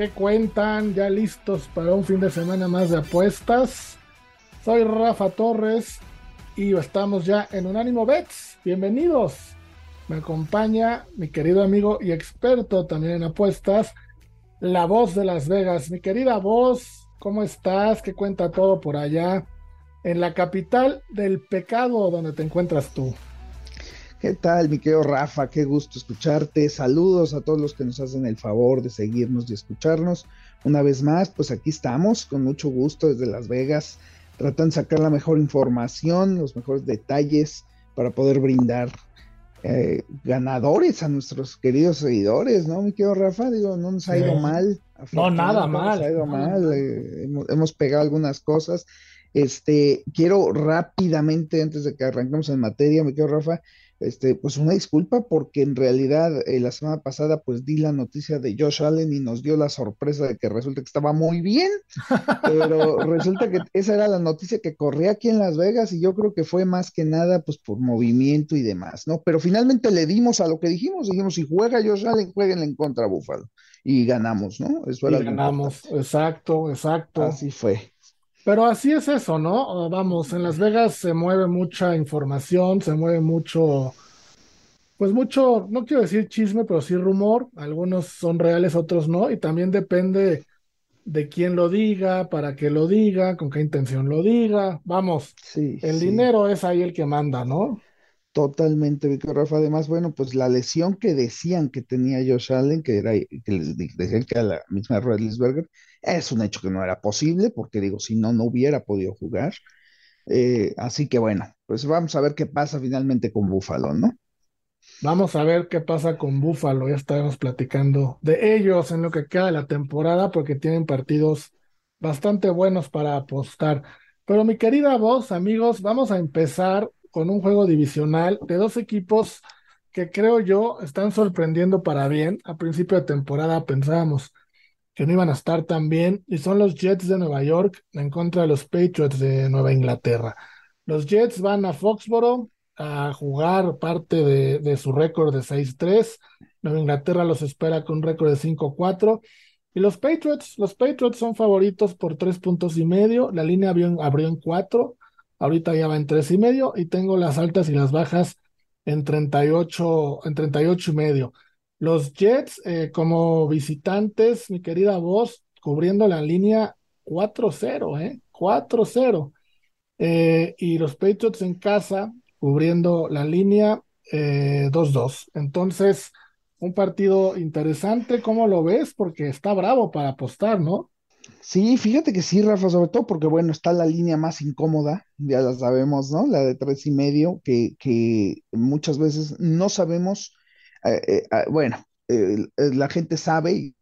¿Qué cuentan? ¿Ya listos para un fin de semana más de apuestas? Soy Rafa Torres y estamos ya en Unánimo Bets. Bienvenidos. Me acompaña mi querido amigo y experto también en apuestas, la voz de Las Vegas. Mi querida voz, ¿cómo estás? ¿Qué cuenta todo por allá? En la capital del pecado donde te encuentras tú. ¿Qué tal, mi querido Rafa? Qué gusto escucharte. Saludos a todos los que nos hacen el favor de seguirnos y escucharnos. Una vez más, pues aquí estamos con mucho gusto desde Las Vegas tratan de sacar la mejor información, los mejores detalles para poder brindar eh, ganadores a nuestros queridos seguidores, ¿no, mi querido Rafa? Digo, no nos ha ido mal. No, nada mal. Nos ha ido mal, eh, hemos, pegado algunas cosas. Este, quiero rápidamente, antes de que arranquemos en materia, mi querido Rafa, este, pues una disculpa porque en realidad eh, la semana pasada pues di la noticia de Josh Allen y nos dio la sorpresa de que resulta que estaba muy bien, pero resulta que esa era la noticia que corría aquí en Las Vegas y yo creo que fue más que nada pues por movimiento y demás, ¿no? Pero finalmente le dimos a lo que dijimos, dijimos si juega Josh Allen, jueguen en contra Búfalo y ganamos, ¿no? Eso y ganamos, exacto, exacto. Así fue. Pero así es eso, ¿no? Vamos, en Las Vegas se mueve mucha información, se mueve mucho, pues mucho, no quiero decir chisme, pero sí rumor. Algunos son reales, otros no. Y también depende de quién lo diga, para qué lo diga, con qué intención lo diga. Vamos, sí, el dinero es ahí el que manda, ¿no? Totalmente, Víctor Rafa. Además, bueno, pues la lesión que decían que tenía Josh Allen, que era, que les decían que era la misma Redlisberger, es un hecho que no era posible, porque digo, si no, no hubiera podido jugar. Eh, así que bueno, pues vamos a ver qué pasa finalmente con Búfalo, ¿no? Vamos a ver qué pasa con Búfalo. Ya estaremos platicando de ellos en lo que queda de la temporada, porque tienen partidos bastante buenos para apostar. Pero mi querida voz, amigos, vamos a empezar con un juego divisional de dos equipos que creo yo están sorprendiendo para bien. A principio de temporada pensábamos que no iban a estar tan bien y son los Jets de Nueva York en contra de los Patriots de Nueva Inglaterra. Los Jets van a Foxboro a jugar parte de, su récord de 6-3. Nueva Inglaterra los espera con un récord de 5-4. Y los Patriots, los Patriots son favoritos por tres puntos y medio. La línea abrió en cuatro. Ahorita ya va en tres y medio y tengo las altas y las bajas en 38, en 38 y medio. Los Jets eh, como visitantes, mi querida voz, cubriendo la línea 4-0, ¿eh? 4-0. Eh, y los Patriots en casa cubriendo la línea 2-2. Eh, Entonces, un partido interesante, ¿cómo lo ves? Porque está bravo para apostar, ¿no? Sí, fíjate que sí, Rafa, sobre todo porque, bueno, está la línea más incómoda, ya la sabemos, ¿no? La de tres y medio, que, que muchas veces no sabemos, eh, eh, ah, bueno, la gente sabe, y,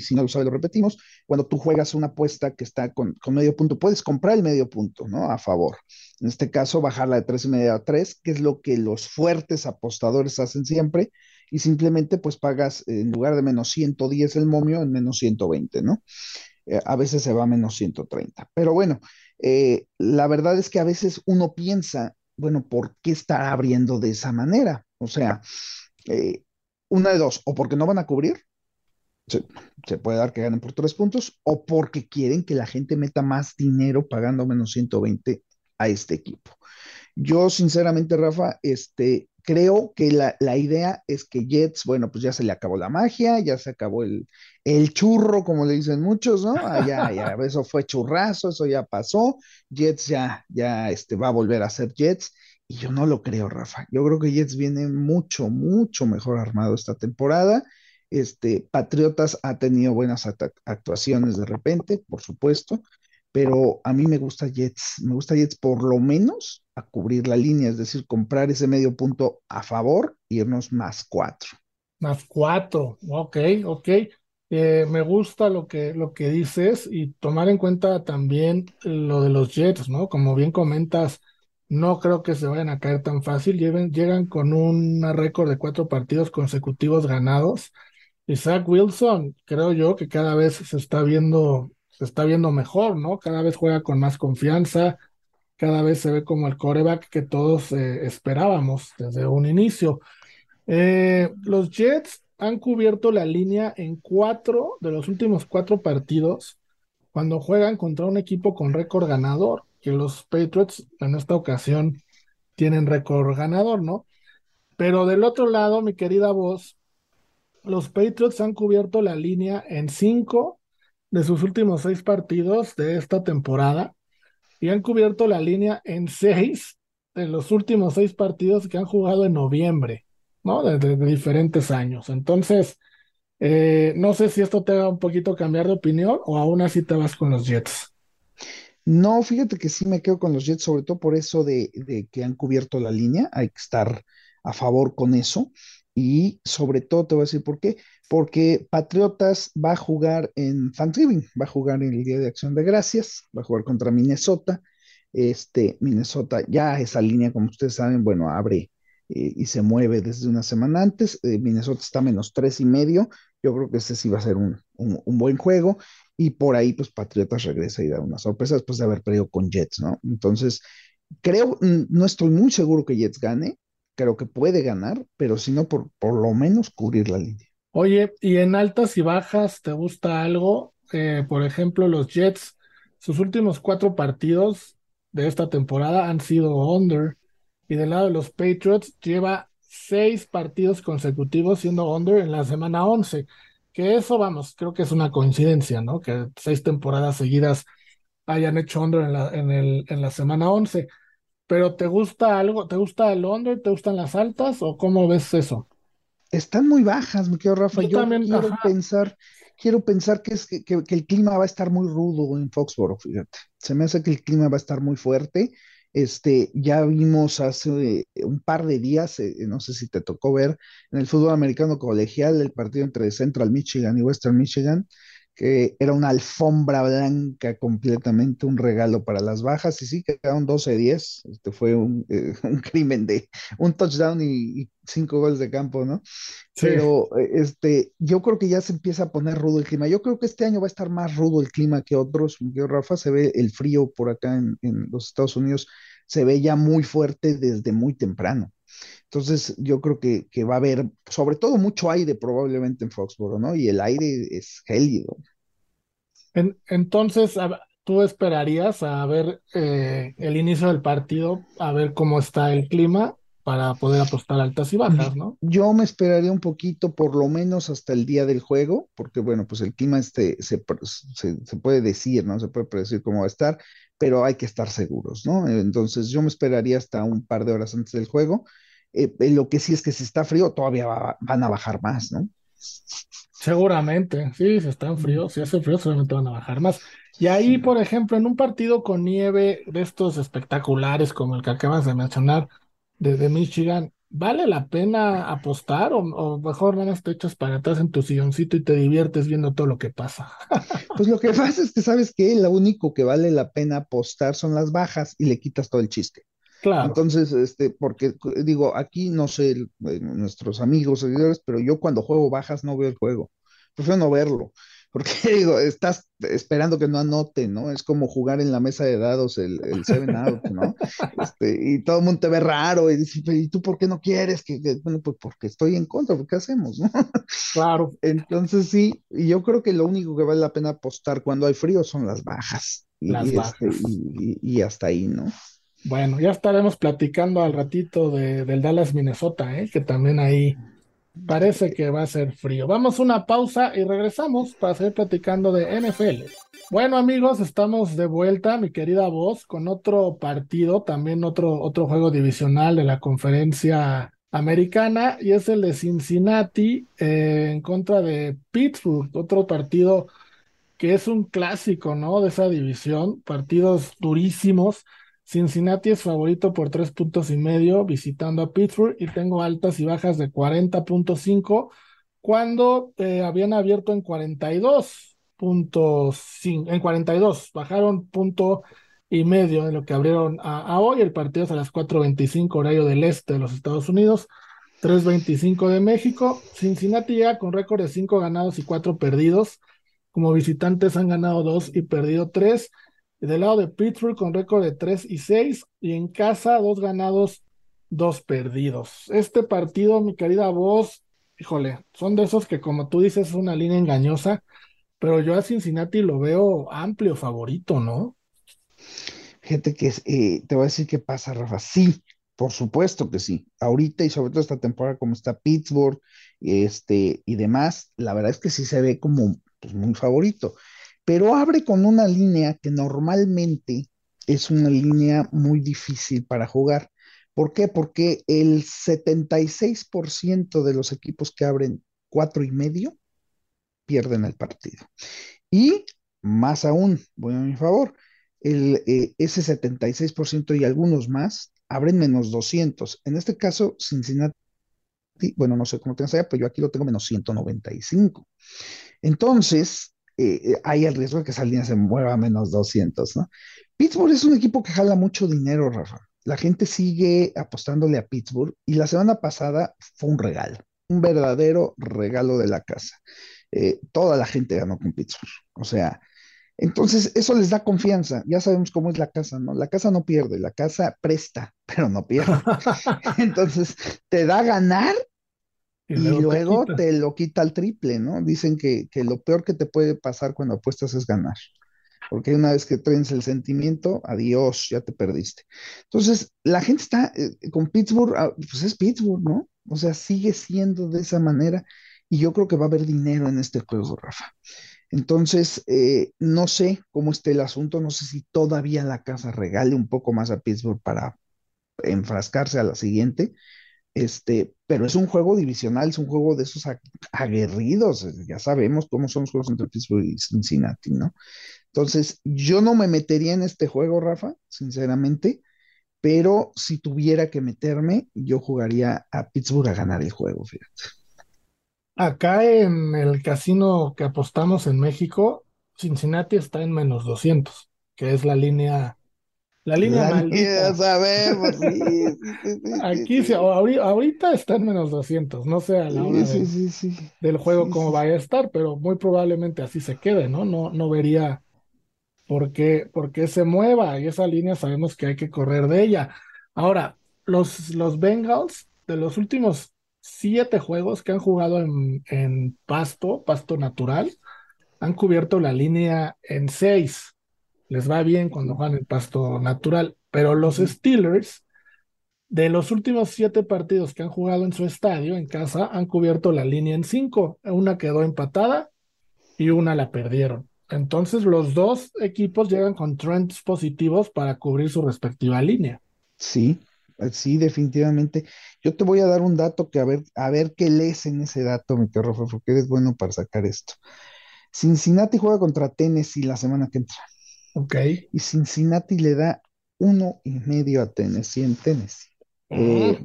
si no lo sabe, lo repetimos, cuando tú juegas una apuesta que está con, con, medio punto, puedes comprar el medio punto, ¿no? A favor. En este caso, bajarla de tres y medio a tres, que es lo que los fuertes apostadores hacen siempre, y simplemente pues pagas, en lugar de menos 110 el momio, en menos 120, ¿no? Eh, a veces se va a menos 130. Pero bueno, eh, la verdad es que a veces uno piensa, bueno, ¿por qué está abriendo de esa manera? O sea, eh, una de dos, o porque no van a cubrir, se, se, puede dar que ganen por tres puntos, o porque quieren que la gente meta más dinero pagando menos 120 a este equipo. Yo, sinceramente, Rafa, este, creo que la, idea es que Jets, bueno, pues ya se le acabó la magia, ya se acabó el, el churro, como le dicen muchos, ¿no? Ah, ya, eso fue churrazo, eso ya pasó. Jets ya, ya este, va a volver a ser Jets. Y yo no lo creo, Rafa. Yo creo que Jets viene mucho, mucho mejor armado esta temporada. Este, Patriotas ha tenido buenas actuaciones de repente, por supuesto, pero a mí me gusta Jets, me gusta Jets por lo menos a cubrir la línea, es decir, comprar ese medio punto a favor irnos más cuatro. Más cuatro, ok, ok. Eh, me gusta lo que, lo que dices y tomar en cuenta también lo de los Jets, ¿no? Como bien comentas, no creo que se vayan a caer tan fácil. llegan con un récord de cuatro partidos consecutivos ganados. Zach Wilson, creo yo que cada vez se está viendo, se está viendo mejor, ¿no? Cada vez juega con más confianza, cada vez se ve como el coreback que todos eh, esperábamos desde un inicio. Eh, los Jets han cubierto la línea en cuatro de los últimos cuatro partidos cuando juegan contra un equipo con récord ganador, que los Patriots en esta ocasión tienen récord ganador, ¿no? Pero del otro lado, mi querida voz, los Patriots han cubierto la línea en cinco de sus últimos seis partidos de esta temporada y han cubierto la línea en seis de los últimos seis partidos que han jugado en noviembre. ¿No? De, diferentes años. Entonces, eh, no sé si esto te va un poquito cambiar de opinión o aún así te vas con los Jets. No, fíjate que sí me quedo con los Jets, sobre todo por eso de, que han cubierto la línea. Hay que estar a favor con eso. Y sobre todo te voy a decir por qué. Porque Patriotas va a jugar en Thanksgiving, va a jugar en el Día de Acción de Gracias, va a jugar contra Minnesota. Este, Minnesota, ya esa línea, como ustedes saben, bueno, abre y se mueve desde una semana antes. Eh, Minnesota está menos tres y medio. Yo creo que este sí va a ser un, buen juego. Y por ahí, pues Patriotas regresa y da una sorpresa después de haber perdido con Jets, ¿no? Entonces, creo, no estoy muy seguro que Jets gane. Creo que puede ganar, pero si no, por, por lo menos cubrir la línea. Oye, ¿y en altas y bajas te gusta algo? Eh, por ejemplo, los Jets, sus últimos cuatro partidos de esta temporada han sido under. Y del lado de los Patriots, lleva seis partidos consecutivos siendo under en la semana 11. Que eso, vamos, creo que es una coincidencia, ¿no? Que seis temporadas seguidas hayan hecho under en la, en el, en la semana 11. Pero ¿te gusta algo? ¿Te gusta el under? ¿Te gustan las altas? ¿O cómo ves eso? Están muy bajas, me quedo Rafa. Yo, también, quiero pensar, quiero pensar que, es que, que, el clima va a estar muy rudo en Foxboro, fíjate. Se me hace que el clima va a estar muy fuerte este, ya vimos hace un par de días, eh, no sé si te tocó ver, en el fútbol americano colegial, el partido entre Central Michigan y Western Michigan, que era una alfombra blanca completamente, un regalo para las bajas, y sí, quedaron 12-10, este fue un, eh, un, crimen de un touchdown y, cinco goles de campo, ¿no? Pero eh, este, yo creo que ya se empieza a poner rudo el clima, yo creo que este año va a estar más rudo el clima que otros, yo, Rafa, se ve el frío por acá en, en los Estados Unidos, se ve ya muy fuerte desde muy temprano. Entonces, yo creo que, que, va a haber, sobre todo, mucho aire probablemente en Foxboro, ¿no? Y el aire es gélido. entonces, ¿tú esperarías a ver eh, el inicio del partido, a ver cómo está el clima para poder apostar altas y bajas, ¿no? Yo me esperaría un poquito, por lo menos hasta el día del juego, porque, bueno, pues el clima este se, se, se puede decir, ¿no? Se puede predecir cómo va a estar, pero hay que estar seguros, ¿no? Entonces, yo me esperaría hasta un par de horas antes del juego eh, lo que sí es que si está frío, todavía van a bajar más, ¿no? Seguramente, sí, si está frío, si hace frío, seguramente van a bajar más. Y ahí, por ejemplo, en un partido con nieve de estos espectaculares como el que acabas de mencionar, desde Michigan, ¿vale la pena apostar o, mejor nada más te echas para atrás en tu silloncito y te diviertes viendo todo lo que pasa? pues lo que pasa es que sabes que lo único que vale la pena apostar son las bajas y le quitas todo el chiste. Entonces, este, porque digo, aquí no sé nuestros amigos, seguidores, pero yo cuando juego bajas no veo el juego. Prefiero no verlo. Porque digo, estás esperando que no anote, ¿no? Es como jugar en la mesa de dados el, el Seven Out, ¿no? Este, y todo el mundo te ve raro y dice, ¿y tú por qué no quieres? Que, bueno, pues porque estoy en contra, ¿qué hacemos, no? Claro. Entonces sí, y yo creo que lo único que vale la pena apostar cuando hay frío son las bajas. Las y, bajas. Este, y hasta ahí, ¿no? Bueno, ya estaremos platicando al ratito de, del Dallas, Minnesota, ¿eh? que también ahí parece que va a ser frío. Vamos a una pausa y regresamos para seguir platicando de NFL. Bueno amigos, estamos de vuelta, mi querida voz, con otro partido, también otro, otro juego divisional de la conferencia americana, y es el de Cincinnati eh, en contra de Pittsburgh, otro partido que es un clásico, ¿no? De esa división, partidos durísimos Cincinnati es favorito por tres puntos y medio visitando a Pittsburgh y tengo altas y bajas de 40.5 cuando eh, habían abierto en 42 puntos, en 42, bajaron punto y medio de lo que abrieron a, hoy. El partido es a las 4.25 horario del este de los Estados Unidos, 3.25 de México. Cincinnati llega con récord de 5 ganados y 4 perdidos. Como visitantes han ganado 2 y perdido 3. Del lado de Pittsburgh con récord de 3 y 6. Y en casa 2 ganados, 2 perdidos. Este partido, mi querida voz, híjole, son de esos que como tú dices es una línea engañosa. Pero yo a Cincinnati lo veo amplio favorito, ¿no? Gente que eh, te voy a decir qué pasa, Rafa. Sí, por supuesto que sí. Ahorita y sobre todo esta temporada como está Pittsburgh este, y demás, la verdad es que sí se ve como pues, muy favorito. Pero abre con una línea que normalmente es una línea muy difícil para jugar. ¿Por qué? Porque el 76% de los equipos que abren cuatro y medio pierden el partido. Y más aún, voy a mi favor, el, eh, ese 76% y algunos más abren menos 200. En este caso, Cincinnati, bueno, no sé cómo tengas allá, pero yo aquí lo tengo menos 195. Entonces, eh, eh, hay el riesgo de que esa línea se mueva a menos 200, ¿no? Pittsburgh es un equipo que jala mucho dinero, Rafa. La gente sigue apostándole a Pittsburgh y la semana pasada fue un regalo, un verdadero regalo de la casa. toda la gente ganó con Pittsburgh. O sea, entonces, eso les da confianza. Ya sabemos cómo es la casa, ¿no? La casa no pierde, la casa presta, pero no pierde. Entonces, te da ganar y, luego, te, lo quita al triple, ¿no? Dicen que, lo peor que te puede pasar cuando apuestas es ganar. Porque una vez que traes el sentimiento, adiós, ya te perdiste. Entonces, la gente está eh, con Pittsburgh, ah, pues es Pittsburgh, ¿no? O sea, sigue siendo de esa manera y yo creo que va a haber dinero en este juego, Rafa. Entonces, eh, no sé cómo esté el asunto, no sé si todavía la casa regale un poco más a Pittsburgh para enfrascarse a la siguiente, este, pero es un juego divisional, es un juego de esos aguerridos, ya sabemos cómo son los juegos entre Pittsburgh y Cincinnati, ¿no? Entonces, yo no me metería en este juego, Rafa, sinceramente, pero si tuviera que meterme, yo jugaría a Pittsburgh a ganar el juego, fíjate. Acá en el casino que apostamos en México, Cincinnati está en menos 200, que es la línea, la línea maldita. sabemos, Aquí sí, ahorita está en menos 200, no sé a la hora del juego cómo vaya a estar, pero muy probablemente así se quede, ¿no? No, no vería por qué, por qué se mueva y esa línea sabemos que hay que correr de ella. Ahora, los, los Bengals de los últimos siete juegos que han jugado en, pasto, pasto natural, han cubierto la línea en seis. Les va bien cuando juegan en pasto natural, pero los Steelers, de los últimos siete partidos que han jugado en su estadio, en casa, han cubierto la línea en cinco. Una quedó empatada y una la perdieron. Entonces los dos equipos llegan con trends positivos para cubrir su respectiva línea. Sí, eh, sí, definitivamente. Yo te voy a dar un dato que a ver, a ver qué lees en ese dato, mi querido porque eres bueno para sacar esto. Cincinnati juega contra Tennessee la semana que entra. Ok. Y Cincinnati le da uno y medio a Tennessee en Tennessee. Eh,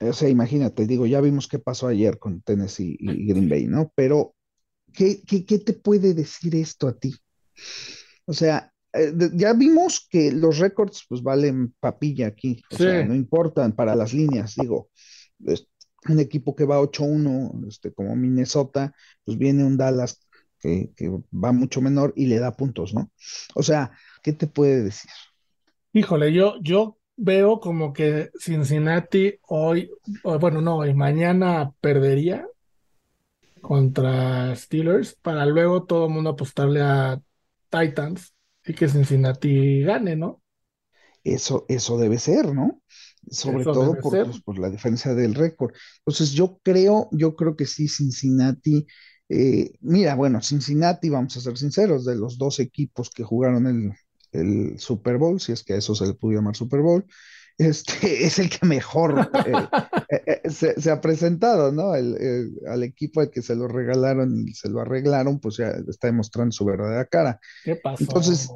o sea, imagínate, digo, ya vimos qué pasó ayer con Tennessee y Green Bay, ¿no? Pero, ¿qué, qué, qué te puede decir esto a ti? O sea, eh, ya vimos que los récords pues valen papilla aquí, o sea, no importan para las líneas, digo, un equipo que va 8-1, este, como Minnesota, pues viene un Dallas que, va mucho menor y le da puntos, ¿no? O sea, ¿qué te puede decir? Híjole, yo, yo veo como que Cincinnati hoy, bueno, no, hoy, mañana perdería contra Steelers para luego todo el mundo apostarle a Titans y que Cincinnati gane, ¿no? Eso, eso debe ser, ¿no? Sobre todo por, pues, por, la diferencia del récord. Entonces, yo creo, yo creo que sí, Cincinnati. Eh, mira, bueno, Cincinnati, vamos a ser sinceros, de los dos equipos que jugaron el, el Super Bowl, si es que a eso se le pudo llamar Super Bowl, este, es el que mejor eh, eh, eh, se, ha presentado, ¿no? El, al equipo al que se lo regalaron y se lo arreglaron, pues ya está demostrando su verdadera cara. ¿Qué pasó? Entonces,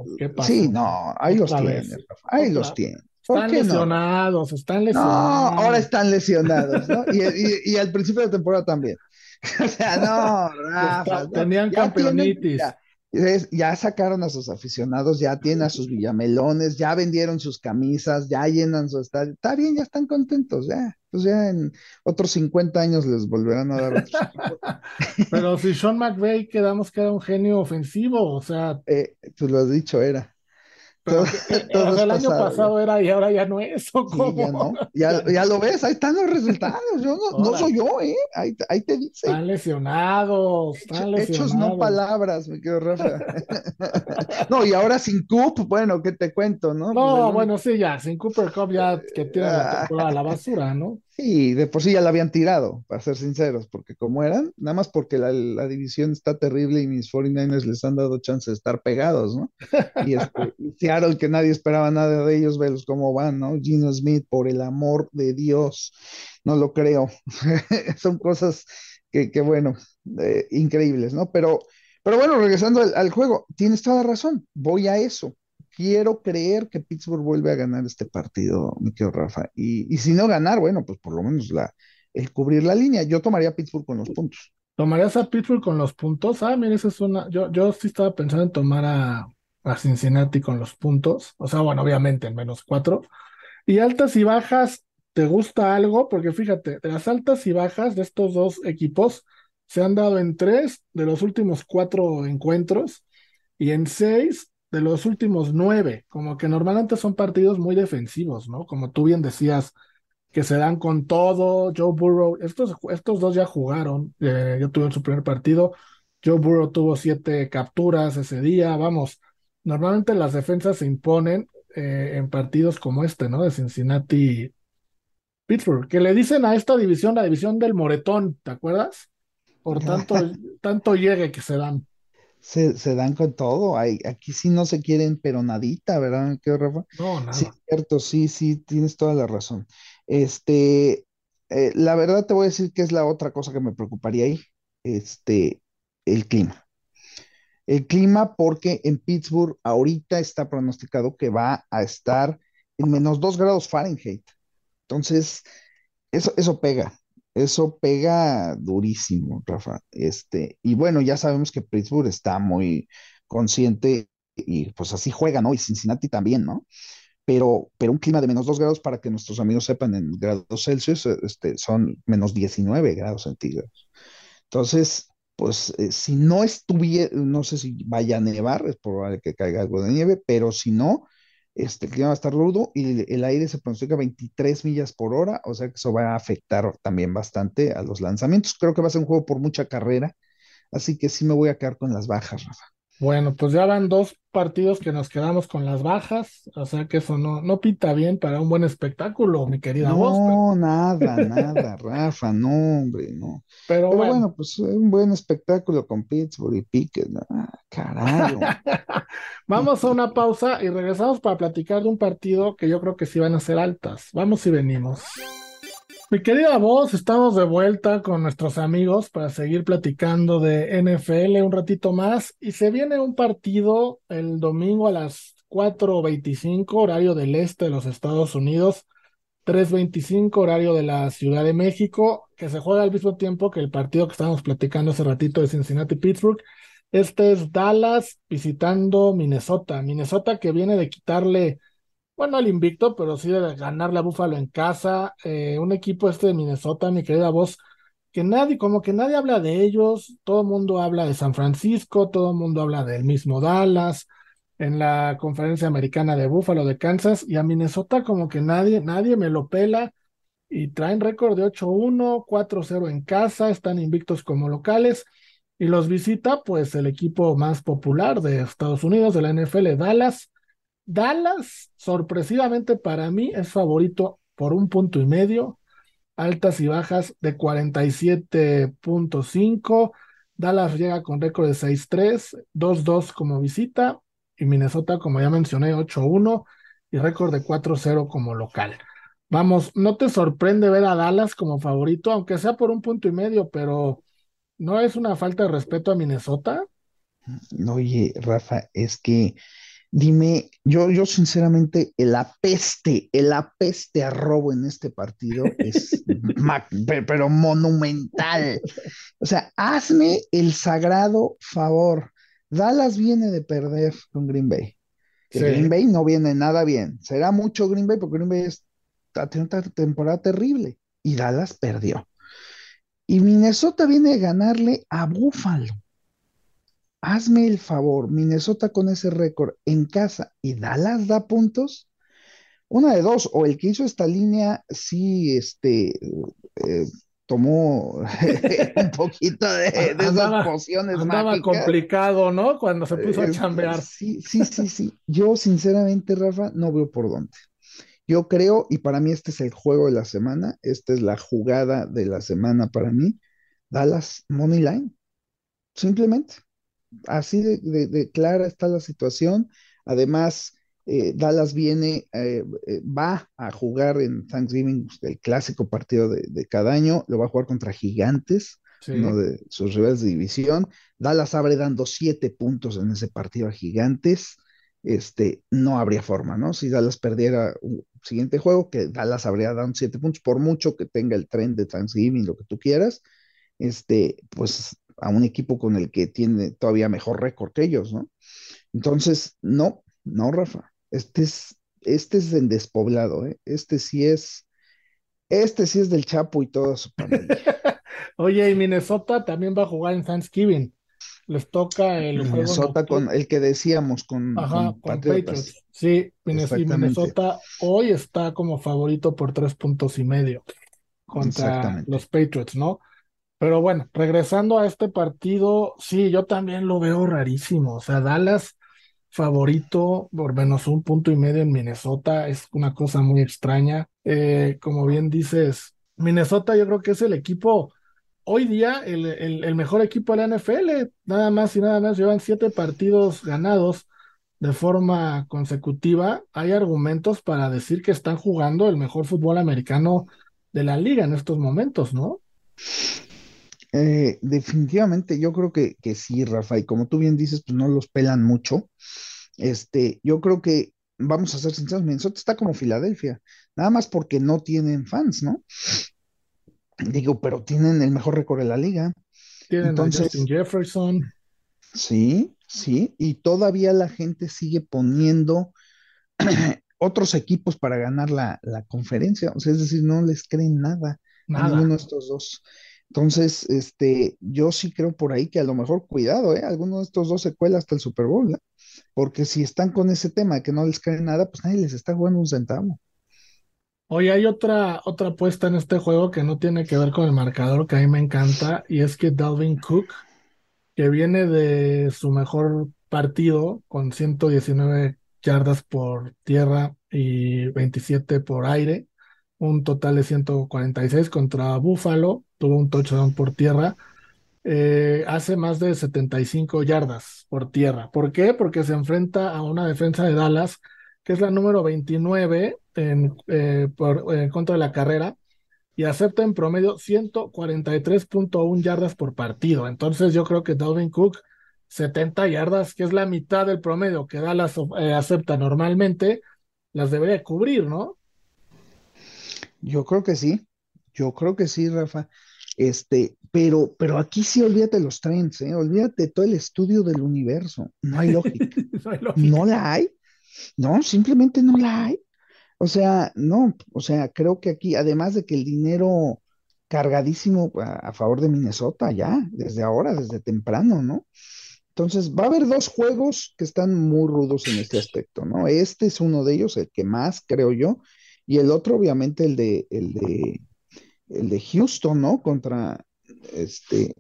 sí, no, ahí los tiene, ahí los tiene. Están lesionados, están lesionados. No, ahora están lesionados, ¿no? Y, y, al principio de temporada también. o sea, no, Rafa. Tenían campeonitis ya sacaron a sus aficionados, ya tienen a sus villamelones, ya vendieron sus camisas, ya llenan su estadio. Está bien, ya están contentos, ya. Pues ya en otros 50 años les volverán a dar otros Pero si Sean McVay quedamos que era un genio ofensivo, o sea. Eh, pues lo has dicho, era. El año pasado era y ahora ya no es. ya, lo ves, ahí están los resultados. Yo no, soy yo, ¿eh? Ahí, te dice. Están lesionados. Están lesionados. Hechos no palabras, me quedo Rafa. no, y ahora sin Cup, bueno, ¿qué te cuento, no? No, pues bueno, sí, ya, sin Cooper Cup ya que tiene la, a la basura, ¿no? Sí, de por sí ya la habían tirado, para ser sinceros, porque como eran, nada más porque la, división está terrible y mis 49ers les han dado chance de estar pegados, ¿no? Y, este, Seattle, que nadie esperaba nada de ellos, velos cómo van, ¿no? Gino Smith, por el amor de Dios, no lo creo. Son cosas que, que bueno, eh, increíbles, ¿no? Pero, pero bueno, regresando al, al juego, tienes toda la razón, voy a eso quiero creer que Pittsburgh vuelve a ganar este partido, mi querido Rafa. Y, si no ganar, bueno, pues por lo menos el cubrir la línea. Yo tomaría a Pittsburgh con los puntos. ¿Tomarías a Pittsburgh con los puntos? Ah, mira, esa es una. Yo, yo sí estaba pensando en tomar a, a Cincinnati con los puntos. O sea, bueno, obviamente en menos cuatro. Y altas y bajas, ¿te gusta algo? Porque fíjate, de las altas y bajas de estos dos equipos se han dado en tres de los últimos cuatro encuentros y en seis de los últimos nueve, como que normalmente son partidos muy defensivos, ¿no? Como tú bien decías, que se dan con todo. Joe Burrow, estos, estos dos ya jugaron, eh, yo tuve su primer partido. Joe Burrow tuvo siete capturas ese día, vamos. Normalmente las defensas se imponen eh, en partidos como este, ¿no? De Cincinnati Pittsburgh, que le dicen a esta división la división del moretón, ¿te acuerdas? Por tanto, tanto llegue que se dan se, dan con todo. Hay, aquí sí no se quieren, pero nadita, ¿verdad? ¿Qué, Rafa? No, nada. Sí, cierto, sí, sí, tienes toda la razón. Este, eh, la verdad te voy a decir que es la otra cosa que me preocuparía ahí, este, el clima. El clima, porque en Pittsburgh ahorita está pronosticado que va a estar en menos dos grados Fahrenheit. Entonces, eso, eso pega. Eso pega durísimo, Rafa. Este, y bueno, ya sabemos que Pittsburgh está muy consciente y pues así juega, ¿no? Y Cincinnati también, ¿no? Pero, pero un clima de menos 2 grados, para que nuestros amigos sepan, en grados Celsius este, son menos 19 grados centígrados. Entonces, pues eh, si no estuviera, no sé si vaya a nevar, es probable que caiga algo de nieve, pero si no, este, clima va a estar rudo y el, aire se pronostica 23 millas por hora, o sea que eso va a afectar también bastante a los lanzamientos. Creo que va a ser un juego por mucha carrera, así que sí me voy a quedar con las bajas, Rafa. Bueno, pues ya van dos partidos que nos quedamos con las bajas, o sea que eso no, no pinta bien para un buen espectáculo, mi querida. No, nada, nada, Rafa, no, hombre, no. Pero, bueno. pues un buen espectáculo con Pittsburgh y Pickett, ah, carajo. Vamos a una pausa y regresamos para platicar de un partido que yo creo que sí van a ser altas. Vamos y venimos. Mi querida voz, estamos de vuelta con nuestros amigos para seguir platicando de NFL un ratito más y se viene un partido el domingo a las 4.25 horario del este de los Estados Unidos, 3.25 horario de la Ciudad de México, que se juega al mismo tiempo que el partido que estábamos platicando hace ratito de Cincinnati-Pittsburgh. Este es Dallas visitando Minnesota. Minnesota que viene de quitarle bueno, el invicto, pero sí de ganarle a Búfalo en casa. Eh, un equipo este de Minnesota, mi querida voz, que nadie, como que nadie habla de ellos, todo el mundo habla de San Francisco, todo el mundo habla del mismo Dallas, en la conferencia americana de Búfalo de Kansas, y a Minnesota como que nadie, nadie me lo pela, y traen récord de 8-1, 4-0 en casa, están invictos como locales, y los visita pues el equipo más popular de Estados Unidos, de la NFL, Dallas, Dallas, sorpresivamente para mí, es favorito por un punto y medio, altas y bajas de 47.5. Dallas llega con récord de 6-3, 2-2 como visita, y Minnesota, como ya mencioné, 8-1 y récord de 4-0 como local. Vamos, ¿no te sorprende ver a Dallas como favorito, aunque sea por un punto y medio, pero ¿no es una falta de respeto a Minnesota? Oye, Rafa, es que Dime, yo, yo sinceramente, el apeste, el apeste a robo en este partido es, pero monumental. O sea, hazme el sagrado favor. Dallas viene de perder con Green Bay. Green Bay no viene nada bien. Será mucho Green Bay porque Green Bay está teniendo una temporada terrible y Dallas perdió. Y Minnesota viene a ganarle a Buffalo hazme el favor, Minnesota con ese récord en casa y Dallas da puntos. Una de dos, o el que hizo esta línea sí este, eh, tomó un poquito de, esas pociones andaba complicado, ¿no? Cuando se puso a eh, chambear. Sí, sí, sí, sí. Yo sinceramente, Rafa, no veo por dónde. Yo creo, y para mí este es el juego de la semana, esta es la jugada de la semana para mí, Dallas Money Line. Simplemente así de, clara está la situación. Además, eh, Dallas viene, eh, eh, va a jugar en Thanksgiving pues, el clásico partido de, cada año, lo va a jugar contra Gigantes, uno de sus rivales de división. Dallas abre dando siete puntos en ese partido a Gigantes. Este, no habría forma, ¿no? Si Dallas perdiera un siguiente juego, que Dallas habría dado siete puntos, por mucho que tenga el tren de Thanksgiving, lo que tú quieras, este, pues a un equipo con el que tiene todavía mejor récord que ellos, ¿no? Entonces, no, no, Rafa, este es, este es en despoblado, ¿eh? Este sí es, este sí es del Chapo y toda su familia. Oye, y Minnesota también va a jugar en Thanksgiving. Les toca el Minnesota con el que decíamos con, Ajá, con, Patriots. Sí, Minnesota hoy está como favorito por tres puntos y medio contra los Patriots, ¿no? Pero bueno, regresando a este partido, sí, yo también lo veo rarísimo. O sea, Dallas favorito por menos un punto y medio en Minnesota es una cosa muy extraña. Eh, como bien dices, Minnesota yo creo que es el equipo, hoy día, el, el, mejor equipo de la NFL. Nada más y nada más llevan siete partidos ganados de forma consecutiva. Hay argumentos para decir que están jugando el mejor fútbol americano de la liga en estos momentos, ¿no? Eh, definitivamente, yo creo que, que sí, Rafa, y como tú bien dices, pues no los pelan mucho. Este, yo creo que, vamos a ser sinceros, Minnesota está como Filadelfia, nada más porque no tienen fans, ¿no? Digo, pero tienen el mejor récord de la liga. Tienen Entonces, Jefferson. Sí, sí, y todavía la gente sigue poniendo otros equipos para ganar la, la, conferencia, o sea, es decir, no les creen nada, nada. a ninguno de estos dos. Entonces, este, yo sí creo por ahí que a lo mejor, cuidado, ¿eh? Alguno de estos dos se cuela hasta el Super Bowl, ¿eh? Porque si están con ese tema de que no les cae nada, pues nadie les está jugando un centavo. Hoy hay otra, otra apuesta en este juego que no tiene que ver con el marcador, que a mí me encanta, y es que Dalvin Cook, que viene de su mejor partido con 119 yardas por tierra y 27 por aire, un total de 146 contra Buffalo, tuvo un touchdown por tierra, eh, hace más de 75 yardas por tierra. ¿Por qué? Porque se enfrenta a una defensa de Dallas, que es la número 29 en, eh, por, en contra de la carrera, y acepta en promedio 143.1 yardas por partido. Entonces yo creo que Dalvin Cook, 70 yardas, que es la mitad del promedio que Dallas eh, acepta normalmente, las debería cubrir, ¿no? Yo creo que sí, yo creo que sí, Rafa. Este, pero, pero aquí sí olvídate los trends, ¿eh? olvídate todo el estudio del universo. No hay lógica. no, la hay. No, simplemente no la hay. O sea, no, o sea, creo que aquí, además de que el dinero cargadísimo a, a, favor de Minnesota ya, desde ahora, desde temprano, ¿no? Entonces, va a haber dos juegos que están muy rudos en este aspecto, ¿no? Este es uno de ellos, el que más, creo yo, y el otro, obviamente, el de, el de, el de Houston, ¿no? Contra este,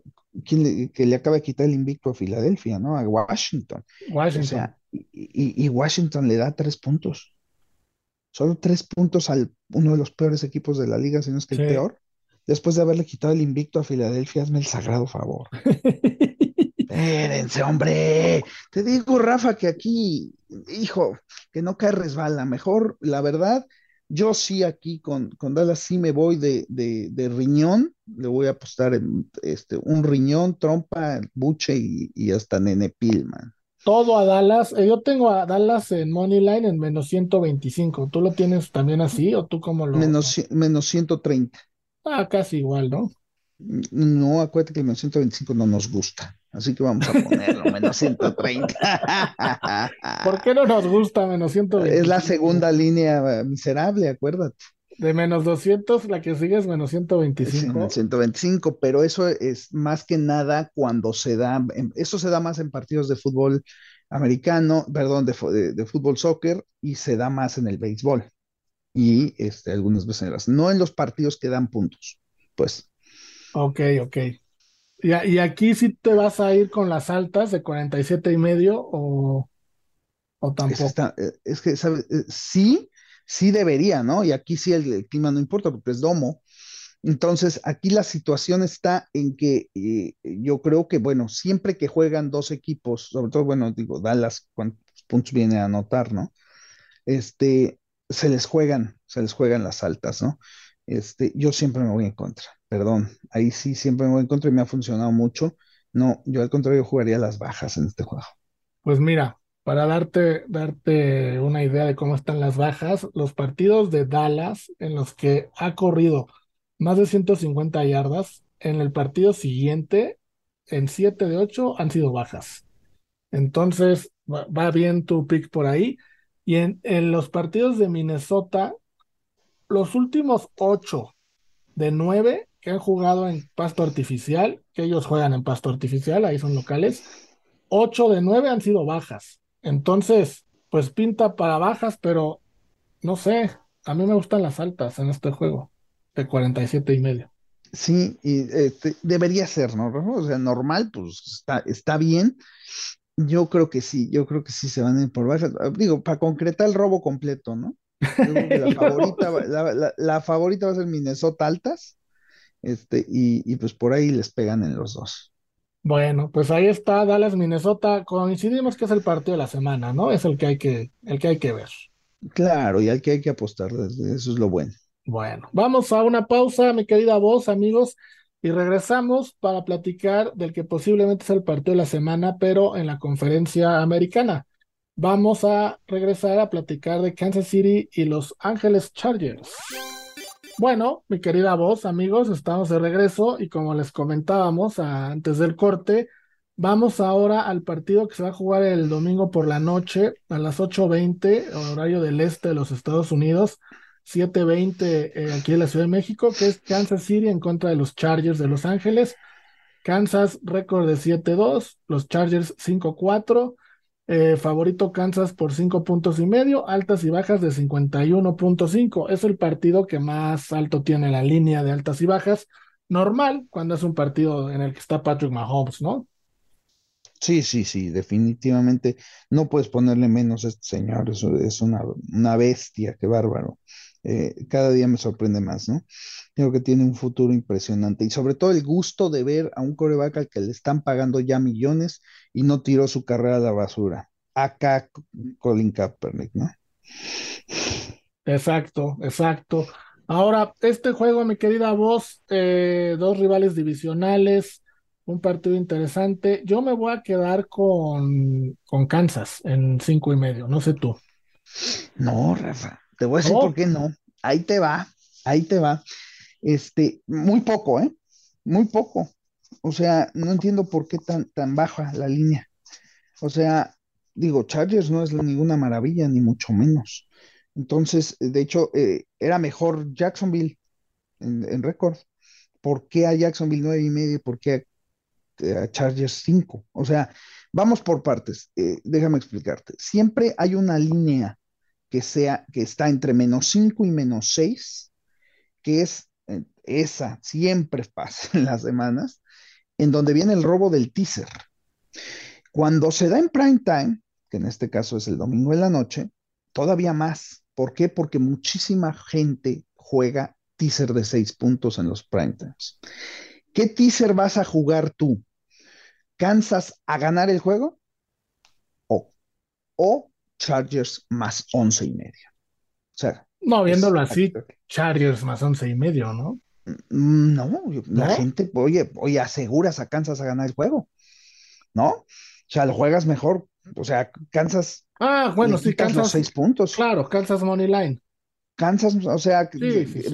quien que le acaba de quitar el invicto a Filadelfia, ¿no? A Washington. Washington. O sea, y, y, Washington le da tres puntos. Solo tres puntos al uno de los peores equipos de la liga, si no es que el peor. Después de haberle quitado el invicto a Filadelfia, hazme el sagrado favor. Espérense, hombre. Te digo, Rafa, que aquí, hijo, que no cae resbala. Mejor, la verdad, yo sí aquí con, con Dallas sí me voy de, de, riñón, le voy a apostar en este, un riñón, trompa, buche y, y hasta nenepil, man. todo a Dallas. Eh, yo tengo a Dallas en Moneyline en menos 125. ¿Tú lo tienes también así o tú cómo lo...? Menos, menos 130. Ah, casi igual, ¿no? No, acuérdate que el menos 125 no nos gusta. Así que vamos a ponerlo menos 130. ¿Por qué no nos gusta menos 125? Es la segunda línea miserable, acuérdate. De menos 200, la que sigue es menos 125. 125, pero eso es más que nada cuando se da, eso se da más en partidos de fútbol americano, perdón, de, de, fútbol soccer y se da más en el béisbol y este, algunas veces en las, no en los partidos que dan puntos, pues. Ok, ok. Y, y aquí sí te vas a ir con las altas de 47 y medio o, o tampoco. Es, es que, ¿sabes? Eh, sí, sí debería, ¿no? Y aquí sí el, clima no importa porque es domo. Entonces, aquí la situación está en que eh, yo creo que, bueno, siempre que juegan dos equipos, sobre todo, bueno, digo, Dallas, cuántos puntos viene a anotar, ¿no? Este, se les juegan, se les juegan las altas, ¿no? Este, yo siempre me voy en contra, perdón, ahí sí siempre me voy en contra y me ha funcionado mucho. No, yo al contrario jugaría las bajas en este juego. Pues mira, para darte, darte una idea de cómo están las bajas, los partidos de Dallas en los que ha corrido más de 150 yardas, en el partido siguiente, en 7 de 8 han sido bajas. Entonces, va, bien tu pick por ahí. Y en, en, los partidos de Minnesota, los últimos 8 de 9 que han jugado en pasto artificial, que ellos juegan en pasto artificial, ahí son locales, 8 de 9 han sido bajas. Entonces, pues pinta para bajas, pero no sé, a mí me gustan las altas en este juego, de 47 y medio. Sí, y este, debería ser, ¿no? O sea, normal, pues está, está bien. Yo creo que sí, yo creo que sí se van a ir por bajas. Digo, para concretar el robo completo, ¿no? la, favorita, la, favorita va a ser Minnesota altas, este, y, y pues por ahí les pegan en los dos. Bueno, pues ahí está Dallas, Minnesota. Coincidimos que es el partido de la semana, ¿no? Es el que hay que, el que hay que ver. Claro, y al que hay que apostar, eso es lo bueno. Bueno, vamos a una pausa, mi querida voz, amigos, y regresamos para platicar del que posiblemente es el partido de la semana, pero en la conferencia americana. Vamos a regresar a platicar de Kansas City y Los Ángeles Chargers. Bueno, mi querida voz, amigos, estamos de regreso y como les comentábamos antes del corte, vamos ahora al partido que se va a jugar el domingo por la noche a las 8.20, horario del este de los Estados Unidos, 7.20 eh, aquí en la Ciudad de México, que es Kansas City en contra de los Chargers de Los Ángeles. Kansas récord de 7-2, los Chargers 5-4. Eh, favorito Kansas por cinco puntos y medio, altas y bajas de 51.5. Es el partido que más alto tiene la línea de altas y bajas. Normal cuando es un partido en el que está Patrick Mahomes, ¿no? Sí, sí, sí, definitivamente no puedes ponerle menos a este señor, eso es una, una bestia, qué bárbaro. Eh, cada día me sorprende más, ¿no? Creo que tiene un futuro impresionante y sobre todo el gusto de ver a un coreback al que le están pagando ya millones y no tiró su carrera a la basura. Acá Colin Kaepernick, ¿no? Exacto, exacto. Ahora, este juego, mi querida voz, eh, dos rivales divisionales, un partido interesante. Yo me voy a quedar con, con Kansas en cinco y medio, no sé tú. No, Rafa, te voy a decir por qué no. Ahí te va, ahí te va. Este, muy poco, ¿eh? Muy poco. O sea, no entiendo por qué tan, tan baja la línea. O sea, digo, Chargers no es ninguna maravilla, ni mucho menos. Entonces, de hecho, eh, era mejor Jacksonville en, récord. ¿Por qué a Jacksonville nueve y medio? ¿Por qué a, Chargers 5? O sea, vamos por partes. Eh, déjame explicarte. Siempre hay una línea que sea, que está entre menos 5 y menos 6, que es esa, siempre pasa en las semanas, en donde viene el robo del teaser. Cuando se da en prime time, que en este caso es el domingo en la noche, todavía más. ¿Por qué? Porque muchísima gente juega teaser de 6 puntos en los prime times. ¿Qué teaser vas a jugar tú? ¿Kansas a ganar el juego? ¿O, o Chargers más once y medio. O sea. No, viéndolo así, Chargers más once y medio, ¿no? Mm, no, la gente, oye, oye, aseguras a Kansas a ganar el juego, ¿no? O sea, lo juegas mejor O sea, Kansas. Ah, bueno, sí, Kansas. Los seis puntos. Claro, Kansas Money Line. Kansas, o sea,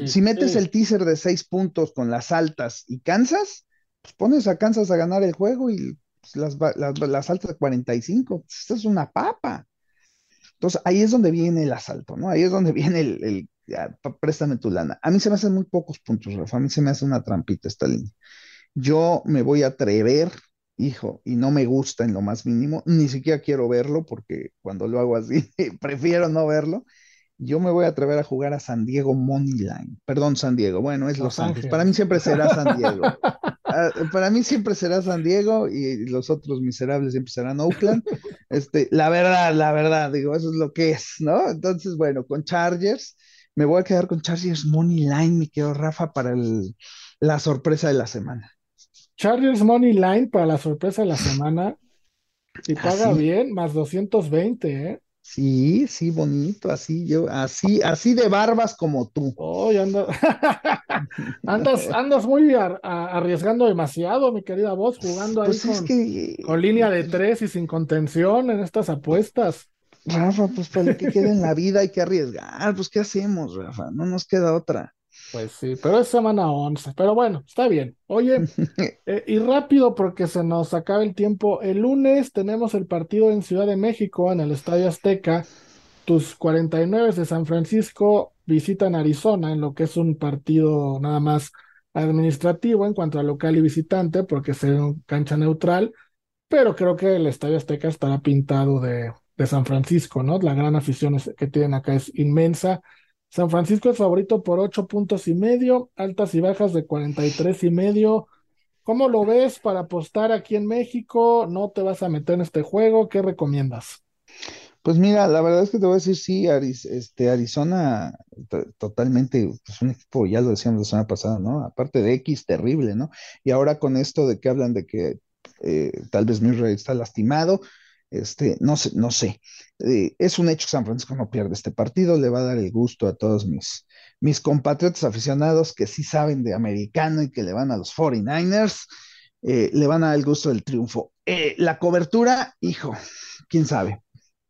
si metes el teaser de seis puntos con las altas y Kansas, pues pones a Kansas a ganar el juego y pues, las, las, las, altas de 45. Esto es una papa. Entonces, ahí es donde viene el asalto, ¿no? Ahí es donde viene el, el préstame tu lana. A mí se me hacen muy pocos puntos, Rafa. A mí se me hace una trampita esta línea. Yo me voy a atrever, hijo, y no me gusta en lo más mínimo, ni siquiera quiero verlo porque cuando lo hago así, prefiero no verlo. Yo me voy a atrever a jugar a San Diego Moneyline. Perdón, San Diego. Bueno, es Los, Ángeles. Para mí siempre será San Diego. Ah, para mí siempre será San Diego y los otros miserables siempre serán Oakland. Este, la verdad, la verdad, digo, eso es lo que es, ¿no? Entonces, bueno, con Chargers, me voy a quedar con Chargers Moneyline, mi querido Rafa, para la sorpresa de la semana. Chargers Money Line para la sorpresa de la semana. Y paga bien, más 220, ¿eh? Sí, sí, bonito, así yo, así, así de barbas como tú. Oh, andas, andas muy arriesgando demasiado, mi querida voz, jugando ahí pues con, con, línea de tres y sin contención en estas apuestas. Rafa, pues para lo que quede en la vida hay que arriesgar, pues ¿qué hacemos, Rafa? No nos queda otra. Pues sí, pero es semana 11, pero bueno, está bien. Oye, eh, y rápido porque se nos acaba el tiempo. El lunes tenemos el partido en Ciudad de México, en el Estadio Azteca. Tus 49 de San Francisco visitan Arizona en lo que es un partido nada más administrativo en cuanto a local y visitante, porque es un cancha neutral, pero creo que el Estadio Azteca estará pintado de, de San Francisco, ¿no? La gran afición que tienen acá es inmensa. San Francisco es favorito por ocho puntos y medio, altas y bajas de cuarenta y tres y medio. ¿Cómo lo ves para apostar aquí en México? ¿No te vas a meter en este juego? ¿Qué recomiendas? Pues mira, la verdad es que te voy a decir, sí, este, Arizona totalmente, pues un equipo, ya lo decíamos la semana pasada, ¿no? Aparte de X, terrible, ¿no? Y ahora con esto de que hablan de que eh, tal vez Murray está lastimado, este, no sé, no sé. Eh, es un hecho que San Francisco no pierde este partido, le va a dar el gusto a todos mis, mis compatriotas aficionados que sí saben de americano y que le van a los 49ers, eh, le van a dar el gusto del triunfo. Eh, la cobertura, hijo, quién sabe,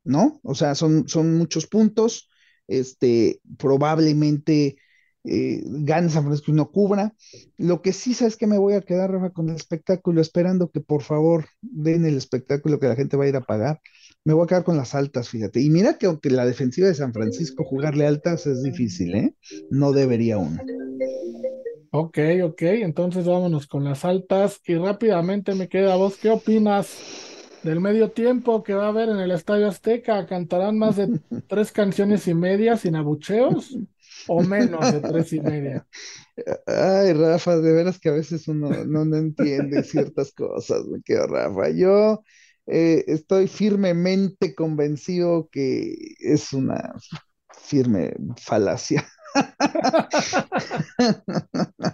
¿no? O sea, son, son muchos puntos, este, probablemente eh, gane San Francisco y no cubra. Lo que sí sabes que me voy a quedar, Rafa, con el espectáculo, esperando que por favor den el espectáculo que la gente va a ir a pagar. Me voy a quedar con las altas, fíjate. Y mira que aunque la defensiva de San Francisco jugarle altas es difícil, ¿eh? No debería uno. Ok, ok, entonces vámonos con las altas y rápidamente me queda vos, ¿qué opinas del medio tiempo que va a haber en el Estadio Azteca? ¿Cantarán más de tres canciones y media sin abucheos? O menos de tres y media. Ay, Rafa, de veras que a veces uno no, entiende ciertas cosas, me quedo Rafa. Yo eh, estoy firmemente convencido que es una firme falacia.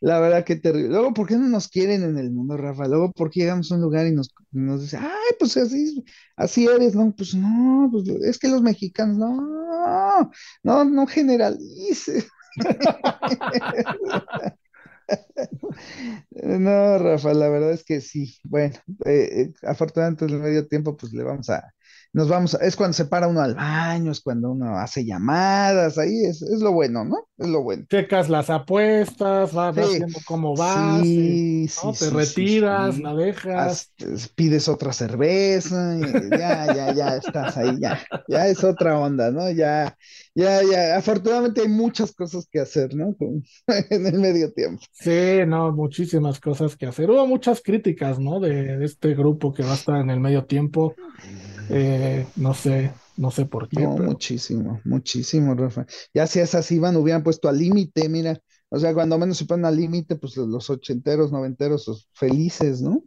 La verdad que terrible. Luego, ¿por qué no nos quieren en el mundo, Rafa? Luego, ¿por qué llegamos a un lugar y nos, nos dicen, ay, pues así, así eres? No, pues no, pues es que los mexicanos, no, no, no generalice. No, Rafa, la verdad es que sí. Bueno, eh, eh, afortunadamente en el medio tiempo, pues le vamos a, nos vamos, a, es cuando se para uno al baño, es cuando uno hace llamadas, ahí es, es lo bueno, ¿no? Es lo bueno. Checas las apuestas, vas viendo cómo vas, sí, ¿no? te retiras, la dejas. pides otra cerveza, ya, ya, ya estás ahí, ya, ya es otra onda, ¿no? Ya, ya, ya, afortunadamente hay muchas cosas que hacer, ¿no? en el medio tiempo. Sí, no, muchísimas cosas que hacer. Hubo muchas críticas, ¿no? De, de este grupo que va a estar en el medio tiempo. Eh, no sé, no sé por qué. muchísimo, muchísimo, Rafa. Ya si esas iban, hubieran puesto al límite, mira. O sea, cuando menos se ponen al límite, pues los ochenteros, noventeros, pues, felices, ¿no?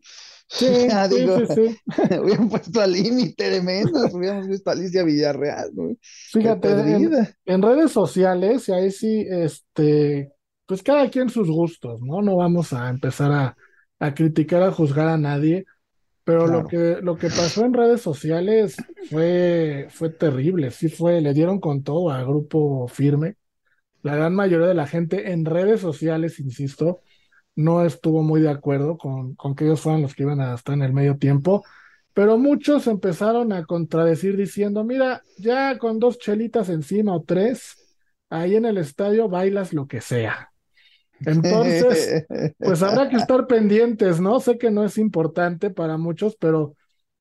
Sí, sí, sí, hubieran puesto al límite de menos, hubiéramos visto a Alicia Villarreal, ¿no? Fíjate, en, redes sociales, y ahí sí, este, pues cada quien sus gustos, ¿no? No vamos a empezar a, a criticar, a juzgar a nadie pero lo que, lo que pasó en redes sociales fue, fue terrible, sí fue, le dieron con todo a grupo firme. La gran mayoría de la gente en redes sociales, insisto, no estuvo muy de acuerdo con, con que ellos fueran los que iban a estar en el medio tiempo. pero muchos empezaron a contradecir diciendo, mira, ya con dos chelitas encima o tres, ahí en el estadio bailas lo que sea. Entonces, pues habrá que estar pendientes, ¿no? Sé que no es importante para muchos, pero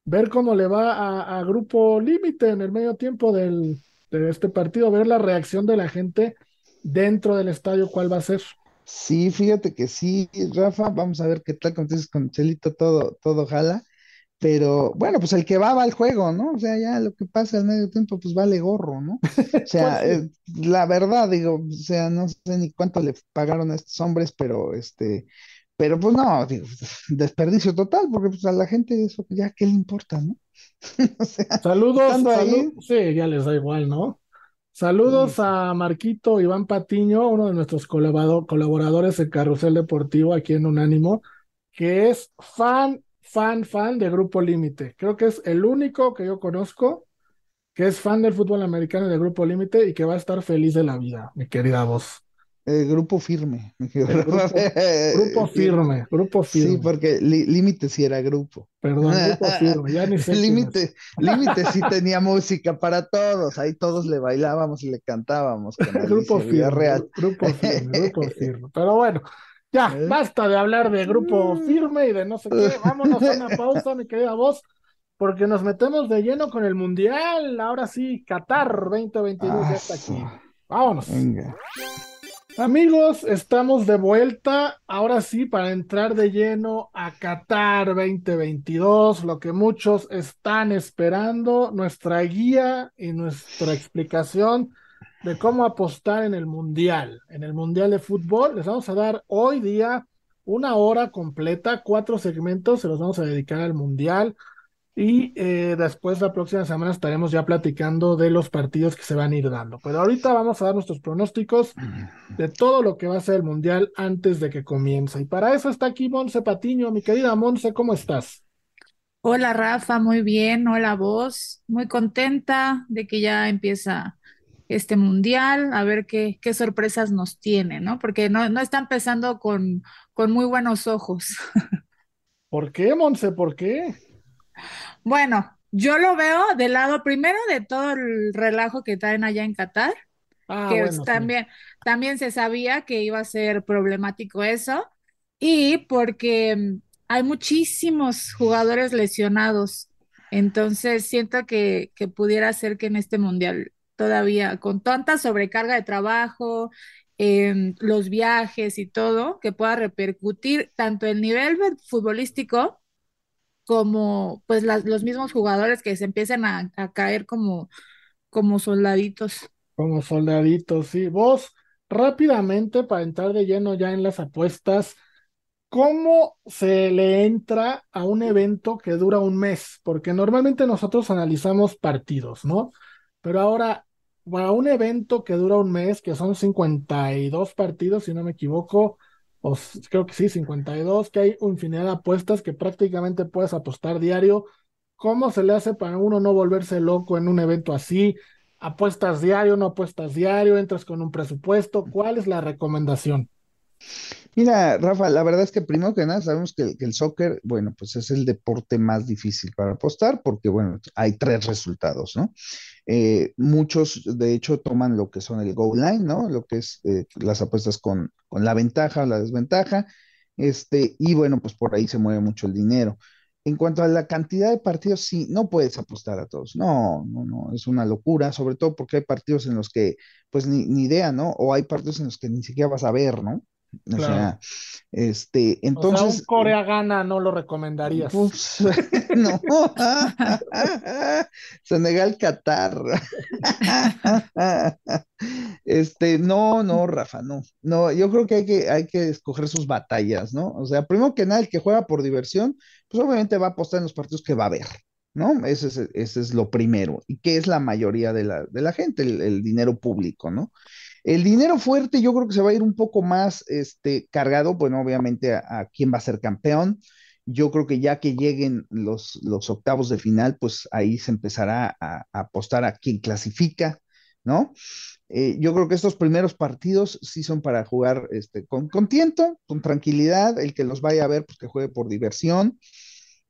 ver cómo le va a, Grupo Límite en el medio tiempo del, de este partido, ver la reacción de la gente dentro del estadio, cuál va a ser. Sí, fíjate que sí, Rafa, vamos a ver qué tal, como dices, con Chelito todo, todo jala. Pero bueno, pues el que va va al juego, ¿no? O sea, ya lo que pasa al medio tiempo, pues vale gorro, ¿no? O sea, pues eh, la verdad, digo, o sea, no sé ni cuánto le pagaron a estos hombres, pero este, pero pues no, digo, desperdicio total, porque pues a la gente eso ya qué le importa, ¿no? o sea, saludos, ahí, sí, ya les da igual, ¿no? Saludos a Marquito Iván Patiño, uno de nuestros colaboradores en Carrusel Deportivo aquí en Unánimo, que es fan fan, fan de Grupo Límite. Creo que es el único que yo conozco que es fan del fútbol americano y de Grupo Límite y que va a estar feliz de la vida, mi querida voz. grupo firme. Grupo, firme, grupo firme. Sí, porque límite sí era grupo. Perdón, grupo firme, ya ni sé. Límite, límite sí tenía música para todos, ahí todos le bailábamos y le cantábamos. grupo firme, grupo firme, grupo firme. Pero bueno, ya, ¿Eh? basta de hablar de grupo mm. firme y de no sé qué. Vámonos a una pausa, mi querida voz, porque nos metemos de lleno con el Mundial. Ahora sí, Qatar 2022 ya está aquí. Vámonos. Amigos, estamos de vuelta, ahora sí, para entrar de lleno a Qatar 2022, lo que muchos están esperando, nuestra guía y nuestra explicación de cómo apostar en el Mundial, en el Mundial de Fútbol. Les vamos a dar hoy día una hora completa, cuatro segmentos, se los vamos a dedicar al Mundial. Y eh, después la próxima semana estaremos ya platicando de los partidos que se van a ir dando. Pero ahorita vamos a dar nuestros pronósticos de todo lo que va a ser el Mundial antes de que comience. Y para eso está aquí Monse Patiño. Mi querida Monse, ¿cómo estás? Hola Rafa, muy bien. Hola vos. Muy contenta de que ya empieza este mundial, a ver qué, qué sorpresas nos tiene, ¿no? Porque no, no está empezando con, con muy buenos ojos. ¿Por qué, Monse? ¿Por qué? Bueno, yo lo veo del lado primero de todo el relajo que traen allá en Qatar, ah, que también, también se sabía que iba a ser problemático eso, y porque mm, hay muchísimos jugadores lesionados, entonces siento que, que pudiera ser que en este mundial todavía con tanta sobrecarga de trabajo, em, los viajes y todo, que pueda repercutir tanto el nivel futbolístico como pues los mismos jugadores que se empiezan a, caer como, como soldaditos. Como soldaditos, sí. Vos, rápidamente, para entrar de lleno ya en las apuestas, ¿cómo se le entra a un evento que dura un mes? Porque normalmente nosotros analizamos partidos, ¿no? Pero ahora, para un evento que dura un mes, que son 52 partidos, si no me equivoco, o creo que sí, 52, que hay infinidad de apuestas que prácticamente puedes apostar diario. ¿Cómo se le hace para uno no volverse loco en un evento así? ¿Apuestas diario, no apuestas diario? ¿Entras con un presupuesto? ¿Cuál es la recomendación? Mira, Rafa, la verdad es que primero que nada sabemos que, el soccer, bueno, pues es el deporte más difícil para apostar porque, bueno, hay tres resultados, ¿no? Eh, muchos, de hecho, toman lo que son el goal line, ¿no? Lo que es eh, las apuestas con, con la ventaja o la desventaja, este, y bueno, pues por ahí se mueve mucho el dinero. En cuanto a la cantidad de partidos, sí, no puedes apostar a todos. No, no, no, es una locura, sobre todo porque hay partidos en los que, pues ni, ni idea, ¿no? O hay partidos en los que ni siquiera vas a ver, ¿no? O sea, este, entonces. O sea, un Corea gana no lo recomendarías. Pues, no. Senegal, Qatar. este, no, no, Rafa, no. No, yo creo que hay que, hay que escoger sus batallas, ¿no? O sea, primero que nada, el que juega por diversión, pues obviamente va a apostar en los partidos que va a ver. ¿no? Ese es, ese es lo primero, y que es la mayoría de la, de la gente, el, el dinero público, ¿no? El dinero fuerte yo creo que se va a ir un poco más este, cargado, bueno, obviamente a, quién va a ser campeón. Yo creo que ya que lleguen los, octavos de final, pues ahí se empezará a, apostar a quién clasifica, ¿no? Eh, yo creo que estos primeros partidos sí son para jugar este, con, con tiento, con tranquilidad, el que los vaya a ver, pues que juegue por diversión.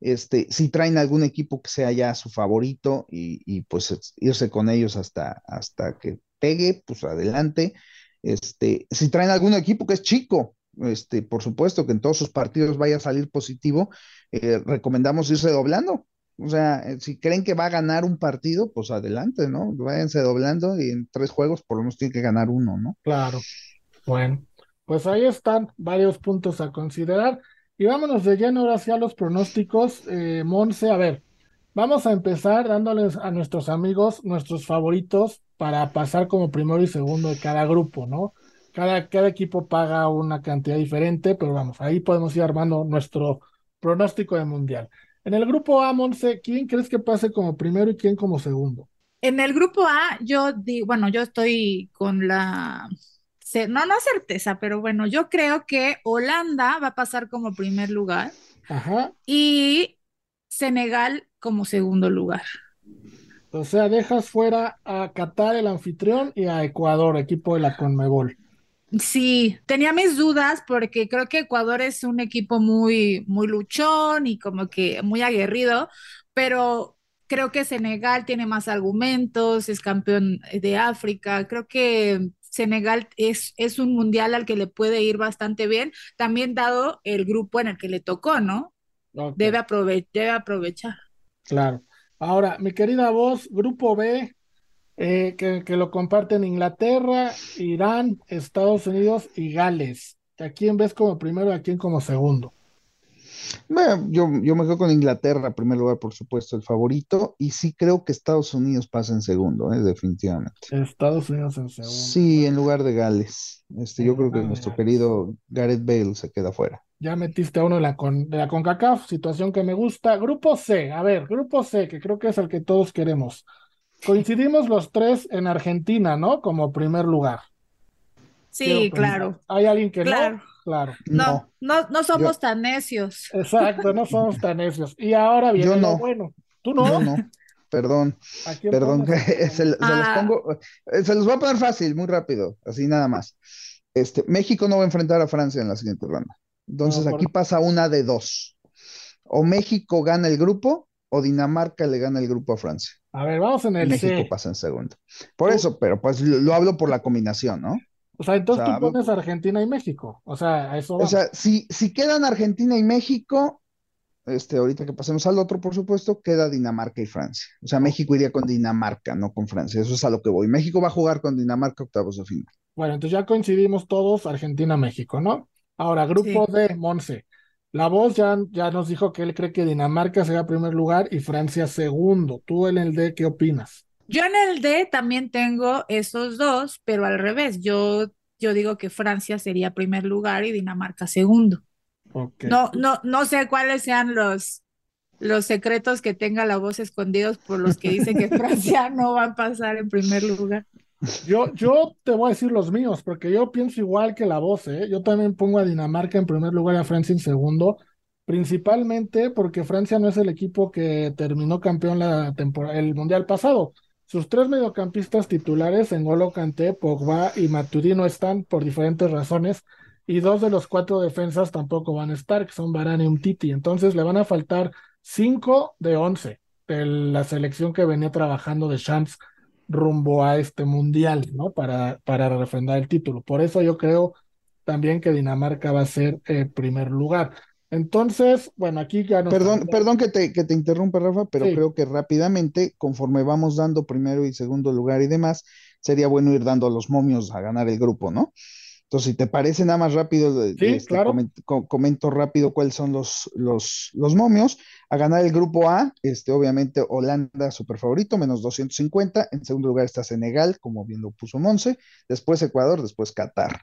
Este, si traen algún equipo que sea ya su favorito y, pues irse con ellos hasta, hasta que pegue, pues adelante. Este, si traen algún equipo que es chico, este, por supuesto que en todos sus partidos vaya a salir positivo, eh, recomendamos irse doblando. O sea, eh, si creen que va a ganar un partido, pues adelante, ¿no? Váyanse doblando y en tres juegos por lo menos tiene que ganar uno, ¿no? Claro. Bueno, pues ahí están varios puntos a considerar. Y vámonos de lleno ahora hacia los pronósticos. Eh, Monse, a ver, vamos a empezar dándoles a nuestros amigos nuestros favoritos para pasar como primero y segundo de cada grupo, ¿no? Cada, cada equipo paga una cantidad diferente, pero vamos, ahí podemos ir armando nuestro pronóstico de mundial. En el grupo A, Monse, ¿quién crees que pase como primero y quién como segundo? En el grupo A, yo digo, bueno, yo estoy con la, no, no certeza, pero bueno, yo creo que Holanda va a pasar como primer lugar Ajá. y Senegal como segundo lugar. O sea, dejas fuera a Qatar, el anfitrión, y a Ecuador, equipo de la Conmebol. Sí, tenía mis dudas porque creo que Ecuador es un equipo muy, muy luchón y como que muy aguerrido, pero creo que Senegal tiene más argumentos, es campeón de África, creo que Senegal es, es un mundial al que le puede ir bastante bien, también dado el grupo en el que le tocó, ¿no? Debe, debe aprovechar. Claro. Ahora, mi querida voz, grupo B, eh, que, lo comparten Inglaterra, Irán, Estados Unidos y Gales. ¿A quién ves como primero y a quién como segundo? Bueno, yo, yo me quedo con Inglaterra, en primer lugar, por supuesto, el favorito, y sí creo que Estados Unidos pasa en segundo, ¿eh? definitivamente. Estados Unidos en segundo. Sí, en lugar de Gales. Este, yo creo que nuestro querido Gareth Bale se queda fuera. Ya metiste a uno de la, con, de la CONCACAF, situación que me gusta. Grupo C, a ver, Grupo C, que creo que es el que todos queremos. Coincidimos los tres en Argentina, ¿no? Como primer lugar. Sí, claro. ¿Hay alguien que no? Claro. No, no, no somos tan necios. Exacto, no somos tan necios. Y ahora viene Yo no. bueno. ¿Tú no? Yo no. Perdón, perdón, se, los ah. pongo, eh, se los voy a poner fácil, muy rápido, así nada más. Este, México no va a enfrentar a Francia en la siguiente ronda. Entonces aquí pasa una de dos. O México gana el grupo o Dinamarca le gana el grupo a Francia. A ver, vamos en el México pasa en segundo. Por eso, pero pues lo, hablo por la combinación, ¿no? O sea, entonces tú pones Argentina y México. O sea, a eso O sea, si, si quedan Argentina y México, este, ahorita que pasemos al otro, por supuesto, queda Dinamarca y Francia. O sea, México iría con Dinamarca, no con Francia. Eso es a lo que voy. México va a jugar con Dinamarca octavos de final. Bueno, entonces ya coincidimos todos Argentina-México, ¿no? Ahora, grupo de Monse. La voz ya, ya nos dijo que él cree que Dinamarca será primer lugar y Francia segundo. ¿Tú en el D qué opinas? Yo en el D también tengo esos dos, pero al revés. Yo, yo digo que Francia sería primer lugar y Dinamarca segundo. No, no, no sé cuáles sean los, los secretos que tenga la voz escondidos por los que dicen que Francia no va a pasar en primer lugar. Yo, yo te voy a decir los míos, porque yo pienso igual que la voz, ¿eh? Yo también pongo a Dinamarca en primer lugar y a Francia en segundo, principalmente porque Francia no es el equipo que terminó campeón la temporada, el mundial pasado. Sus tres mediocampistas titulares, N'Golo Kanté, Pogba y Matuidi no están por diferentes razones, y dos de los cuatro defensas tampoco van a estar, que son Varane y Umtiti. Entonces le van a faltar cinco de once de la selección que venía trabajando de Champs rumbo a este mundial, ¿no? Para, para refrendar el título. Por eso yo creo también que Dinamarca va a ser el eh, primer lugar. Entonces, bueno, aquí ya no. Perdón, perdón que te, que te interrumpa, Rafa, pero creo que rápidamente, conforme vamos dando primero y segundo lugar y demás, sería bueno ir dando a los momios a ganar el grupo, ¿no? Entonces, si te parece nada más rápido, este, comento, rápido cuáles son los, los, los, momios. A ganar el grupo A, este, obviamente Holanda, super favorito, menos 250. En segundo lugar está Senegal, como bien lo puso Monse. Después Ecuador, después Qatar.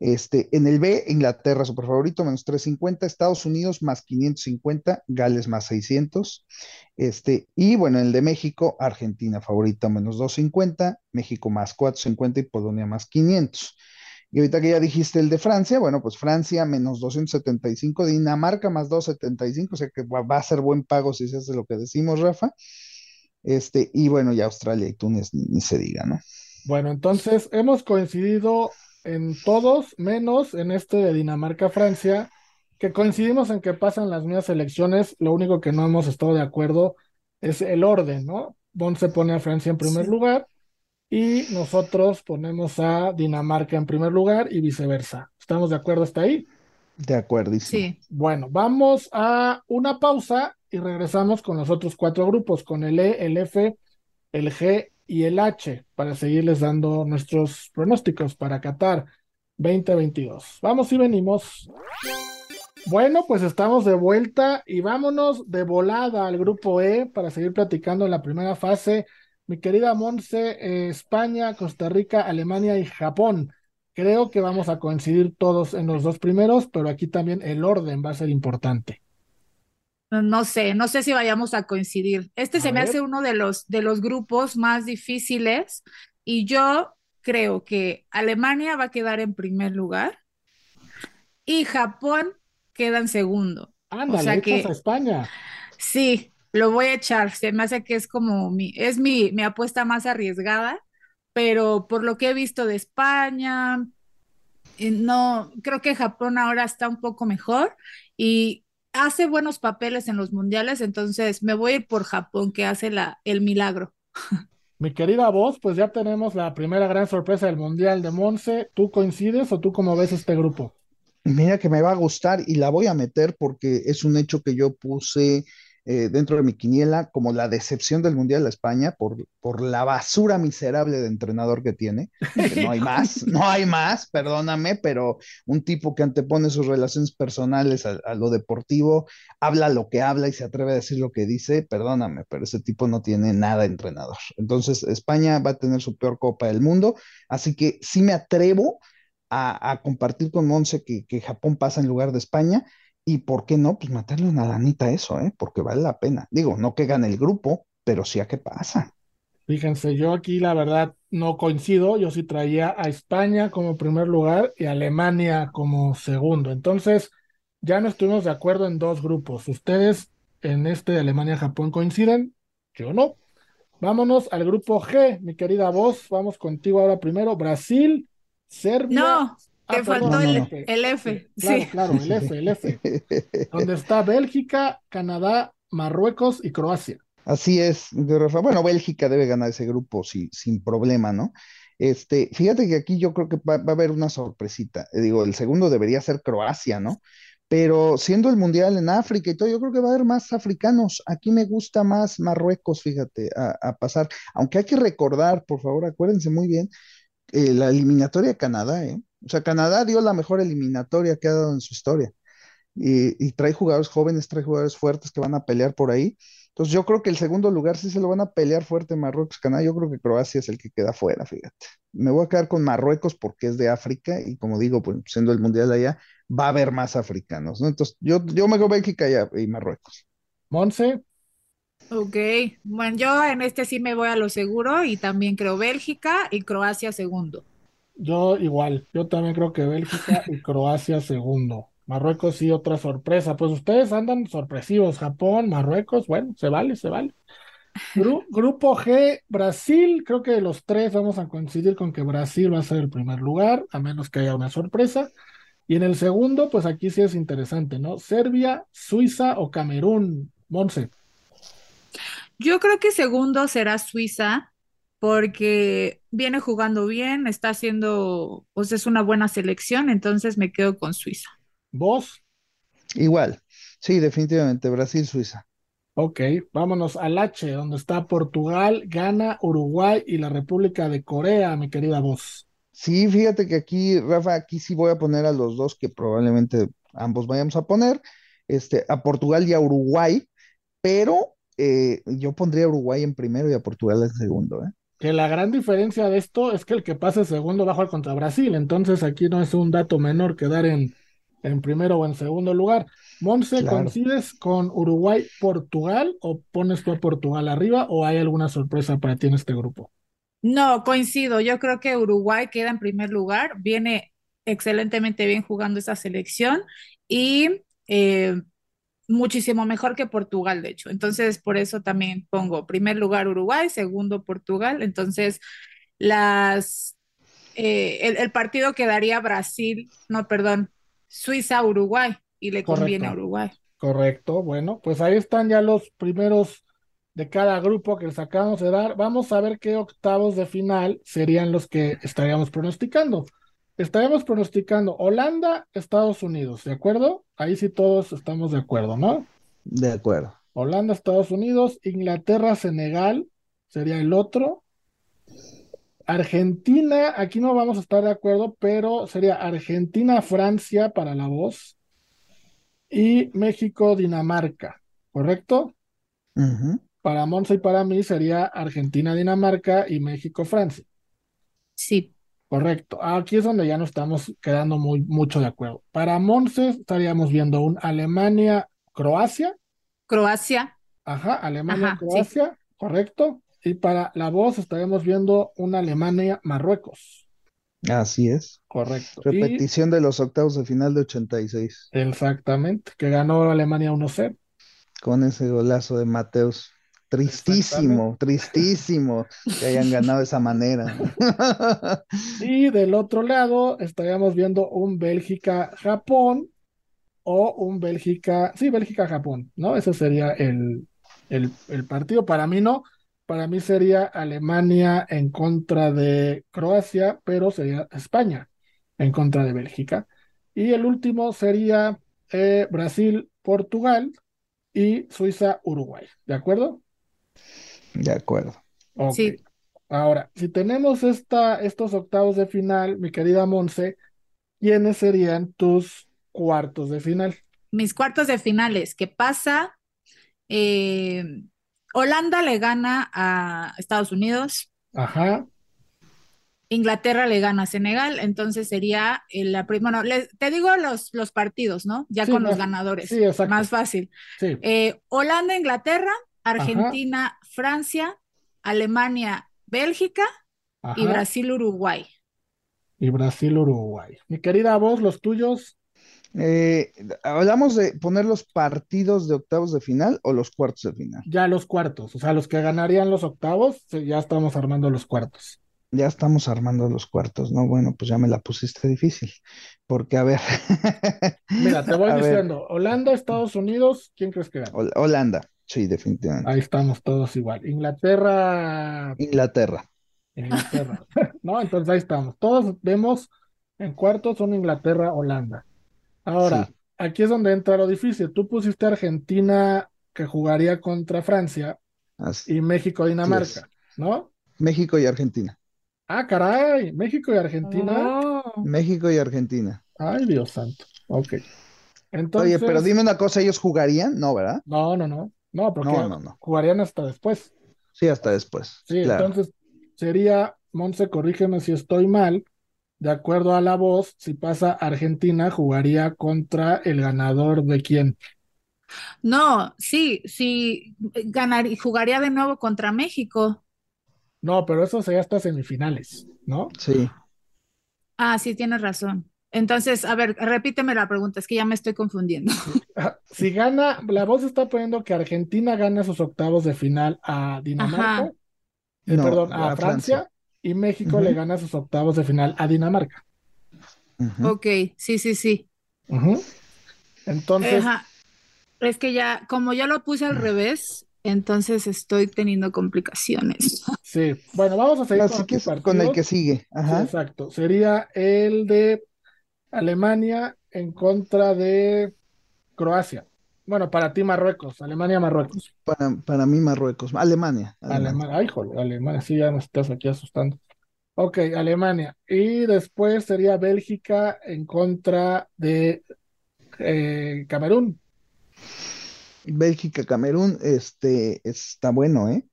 Este, en el B, Inglaterra, super favorito, menos 350. Estados Unidos, más 550. Gales, más 600. Este, y bueno, en el de México, Argentina, favorita, menos 250. México, más 450. Y Polonia, más 500. Y ahorita que ya dijiste el de Francia, bueno, pues Francia menos 275, Dinamarca más 275, o sea que va, a ser buen pago si se hace lo que decimos, Rafa. Este, y bueno, ya Australia y Túnez ni, se diga, ¿no? Bueno, entonces hemos coincidido en todos, menos en este de Dinamarca-Francia, que coincidimos en que pasan las mismas elecciones, lo único que no hemos estado de acuerdo es el orden, ¿no? Bon se pone a Francia en primer lugar y nosotros ponemos a Dinamarca en primer lugar y viceversa. ¿Estamos de acuerdo hasta ahí? De acuerdo, sí. Bueno, vamos a una pausa y regresamos con los otros cuatro grupos, con el E, el F, el G y el H, para seguirles dando nuestros pronósticos para Qatar 2022. Vamos y venimos. Bueno, pues estamos de vuelta y vámonos de volada al grupo E para seguir platicando en la primera fase. Mi querida Monse, eh, España, Costa Rica, Alemania y Japón. Creo que vamos a coincidir todos en los dos primeros, pero aquí también el orden va a ser importante. No sé, no sé si vayamos a coincidir. Este se me hace uno de los, de los grupos más difíciles y yo creo que Alemania va a quedar en primer lugar y Japón queda en segundo. Ándale, o sea que, a España. Sí, lo voy a echar. Se me hace que es como mi, es mi, mi apuesta más arriesgada, pero por lo que he visto de España, eh, no, creo que Japón ahora está un poco mejor y hace buenos papeles en los mundiales, entonces me voy a ir por Japón, que hace la, el milagro. Mi querida voz, pues ya tenemos la primera gran sorpresa del Mundial de Monse. ¿Tú coincides o tú cómo ves este grupo? Mira que me va a gustar y la voy a meter porque es un hecho que yo puse eh, dentro de mi quiniela como la decepción del Mundial de España por, por la basura miserable de entrenador que tiene. no hay más, no hay más, perdóname, pero un tipo que antepone sus relaciones personales a, a, lo deportivo, habla lo que habla y se atreve a decir lo que dice, perdóname, pero ese tipo no tiene nada de entrenador. Entonces, España va a tener su peor Copa del Mundo, así que sí me atrevo a, compartir con Monse que, Japón pasa en lugar de España. Y por qué no, pues matarle una lanita a eso, ¿eh? Porque vale la pena. Digo, no que gane el grupo, pero sí a qué pasa. Fíjense, yo aquí la verdad no coincido. Yo sí traía a España como primer lugar y a Alemania como segundo. Entonces, ya no estuvimos de acuerdo en dos grupos. Ustedes en este de Alemania-Japón coinciden, yo no. Vámonos al grupo G, mi querida voz. Vamos contigo ahora primero. Brasil, Serbia. No, ah, te faltó el, F. Claro, sí. claro, el F, el F. donde está Bélgica, Canadá, Marruecos y Croacia. Así es, Rafa. Bueno, Bélgica debe ganar ese grupo sí, sin problema, ¿no? Este, fíjate que aquí yo creo que va, a haber una sorpresita. Eh, digo, el segundo debería ser Croacia, ¿no? Pero siendo el mundial en África y todo, yo creo que va a haber más africanos. Aquí me gusta más Marruecos, fíjate, a pasar. Aunque hay que recordar, por favor, acuérdense muy bien, eh, la eliminatoria de Canadá, ¿eh? O sea, Canadá dio la mejor eliminatoria que ha dado en su historia. Y, trae jugadores jóvenes, trae jugadores fuertes que van a pelear por ahí. Entonces yo creo que el segundo lugar sí se lo van a pelear fuerte Marruecos, Canadá. Yo creo que Croacia es el que queda fuera, fíjate. Me voy a quedar con Marruecos porque es de África y como digo, pues siendo el mundial allá, va a haber más africanos, ¿no? Entonces yo, yo me voy Bélgica y, y Marruecos. Monse. Ok, bueno, yo en este sí me voy a lo seguro y también creo Bélgica y Croacia segundo. Yo igual, yo también creo que Bélgica y Croacia segundo. Marruecos sí, otra sorpresa. Pues ustedes andan sorpresivos. Japón, Marruecos, bueno, se vale, se vale. grupo G, Brasil, creo que los tres vamos a coincidir con que Brasil va a ser el primer lugar, a menos que haya una sorpresa. Y en el segundo, pues aquí sí es interesante, ¿no? Serbia, Suiza o Camerún, Monse. Yo creo que segundo será Suiza porque viene jugando bien, está haciendo, pues es una buena selección, entonces me quedo con Suiza. ¿Vos? Igual, sí, definitivamente, Brasil-Suiza. Ok, vámonos al H, donde está Portugal, Ghana, Uruguay y la República de Corea, mi querida voz. Sí, fíjate que aquí, Rafa, aquí sí voy a poner a los dos que probablemente ambos vayamos a poner, este, a Portugal y a Uruguay, pero eh, yo pondría a Uruguay en primero y a Portugal en segundo. ¿eh? Que la gran diferencia de esto es que el que pase segundo va a jugar contra Brasil, entonces aquí no es un dato menor quedar en, en primero o en segundo lugar. Monse, ¿coincides con Uruguay-Portugal o pones tú a Portugal arriba o hay alguna sorpresa para ti en este grupo? No, coincido. Yo creo que Uruguay queda en primer lugar, viene excelentemente bien jugando esa selección y eh, muchísimo mejor que Portugal, de hecho. Entonces, por eso también pongo primer lugar Uruguay, segundo Portugal. Entonces, las eh, el, partido quedaría Brasil, no, perdón, Suiza-Uruguay. y le conviene a Uruguay. Correcto, bueno, pues ahí están ya los primeros de cada grupo que les acabamos de dar. Vamos a ver qué octavos de final serían los que estaríamos pronosticando. Estaríamos pronosticando Holanda, Estados Unidos, ¿de acuerdo? Ahí sí todos estamos de acuerdo, ¿no? De acuerdo. Holanda, Estados Unidos, Inglaterra, Senegal, sería el otro. Argentina, aquí no vamos a estar de acuerdo, pero sería Argentina, Francia para la voz. Y México, Dinamarca, ¿correcto? Para Monza y para mí sería Argentina, Dinamarca y México, Francia. Sí. Correcto. Aquí es donde ya no estamos quedando muy mucho de acuerdo. Para Monza estaríamos viendo un Alemania, Croacia. Croacia. Ajá, Alemania, Croacia, correcto. Y para la voz estaremos viendo una Alemania, Marruecos. Así es. Correcto. Repetición de los octavos de final de 86. Exactamente, que ganó Alemania 1-0. Con ese golazo de Mateus. Tristísimo, tristísimo que hayan ganado de esa manera. y del otro lado estaríamos viendo un Bélgica-Japón o un Bélgica, sí, Bélgica-Japón, ¿no? Ese sería el, el, el, partido. Para mí no, para mí sería Alemania en contra de Croacia, pero sería España en contra de Bélgica. Y el último sería eh, Brasil-Portugal y Suiza-Uruguay, ¿de acuerdo? De acuerdo. Sí. Ahora, si tenemos esta, estos octavos de final, mi querida Monse, ¿quiénes serían tus cuartos de final? Mis cuartos de finales, ¿qué pasa? Eh, Holanda le gana a Estados Unidos. Ajá. Inglaterra le gana a Senegal, entonces sería la primera. Bueno, te digo los, los partidos, ¿no? Ya con los ganadores. Sí, exacto. Más fácil. Sí. Eh, Holanda, Inglaterra, Argentina, Francia, Alemania, Bélgica y Brasil, Uruguay. Y Brasil, Uruguay. Mi querida voz, los tuyos. Eh, ¿Hablamos de poner los partidos de octavos de final o los cuartos de final? Ya los cuartos, o sea, los que ganarían los octavos, ya estamos armando los cuartos. Ya estamos armando los cuartos, ¿no? Bueno, pues ya me la pusiste difícil, porque a ver. Mira, te voy diciendo, Holanda, Estados Unidos, ¿quién crees que gana? Holanda. Sí, definitivamente. Ahí estamos todos igual. Inglaterra. Inglaterra. Inglaterra. no, entonces ahí estamos. Todos vemos en cuartos son Inglaterra, Holanda. Ahora, aquí es donde entra lo difícil. Tú pusiste Argentina que jugaría contra Francia y México, Dinamarca, ¿no? México y Argentina. Ah, caray, México y Argentina. Oh. México y Argentina. Ay, Dios santo. Ok. Entonces... Oye, pero dime una cosa, ¿ellos jugarían? No, ¿verdad? No, no, no. No, porque jugarían hasta después. Sí, hasta después. Sí, entonces sería, Monse, corrígeme si estoy mal, de acuerdo a la voz, si pasa Argentina, jugaría contra el ganador de quién. No, sí, sí, ganaría, jugaría de nuevo contra México. No, pero eso sería hasta semifinales, ¿no? Sí. Ah, sí, tienes razón. Entonces, a ver, repíteme la pregunta, es que ya me estoy confundiendo. Si gana, la voz está poniendo que Argentina gana sus octavos de final a Dinamarca, eh, perdón, a, Francia, y México le gana sus octavos de final a Dinamarca. Ok, sí, sí, sí. Entonces. Es que ya, como ya lo puse al revés, entonces estoy teniendo complicaciones. Sí, bueno, vamos a seguir con, con el que sigue. exacto, sería el de Alemania en contra de Croacia. Bueno, para ti Marruecos, Alemania, Marruecos. Para, para mí Marruecos, Alemania. Alemania, ay, joder, Alemania, sí, ya nos estás aquí asustando. Ok, Alemania. Y después sería Bélgica en contra de eh, Camerún. Bélgica, Camerún, este, está bueno, ¿eh?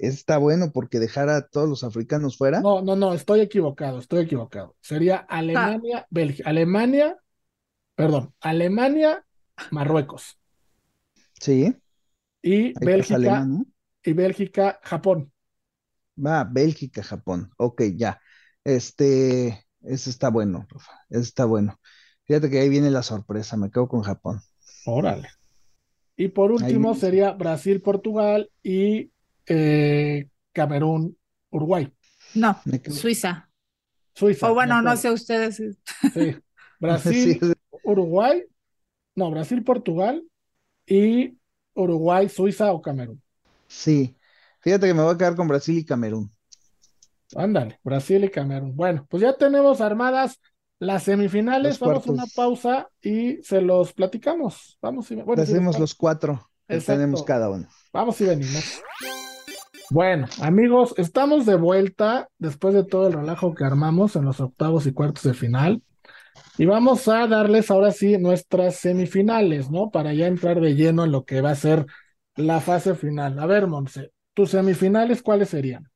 Está bueno porque dejar a todos los africanos fuera. No, no, no, estoy equivocado, estoy equivocado. Sería Alemania, Bélgica, Alemania, perdón, Alemania, Marruecos. Sí. Y Bélgica, y Bélgica, Japón. Va, Bélgica, Japón. Ok, ya. Este, ese está bueno, Rafa. Ese está bueno. Fíjate que ahí viene la sorpresa, me quedo con Japón. Órale. Y por último sería Brasil, Portugal y eh, Camerún, Uruguay. No, Suiza. Suiza. O bueno, no sé ustedes. Sí. Brasil, Uruguay. No, Brasil, Portugal y Uruguay, Suiza o Camerún. Sí, fíjate que me voy a quedar con Brasil y Camerún. Ándale, Brasil y Camerún. Bueno, pues ya tenemos armadas las semifinales. Vamos a una pausa y se los platicamos. Vamos y bueno, hacemos los cuatro que tenemos cada uno. Vamos y venimos. Bueno, amigos, estamos de vuelta después de todo el relajo que armamos en los octavos y cuartos de final. Y vamos a darles ahora sí nuestras semifinales, ¿no? Para ya entrar de lleno en lo que va a ser la fase final. A ver, Monse, ¿tus semifinales cuáles serían?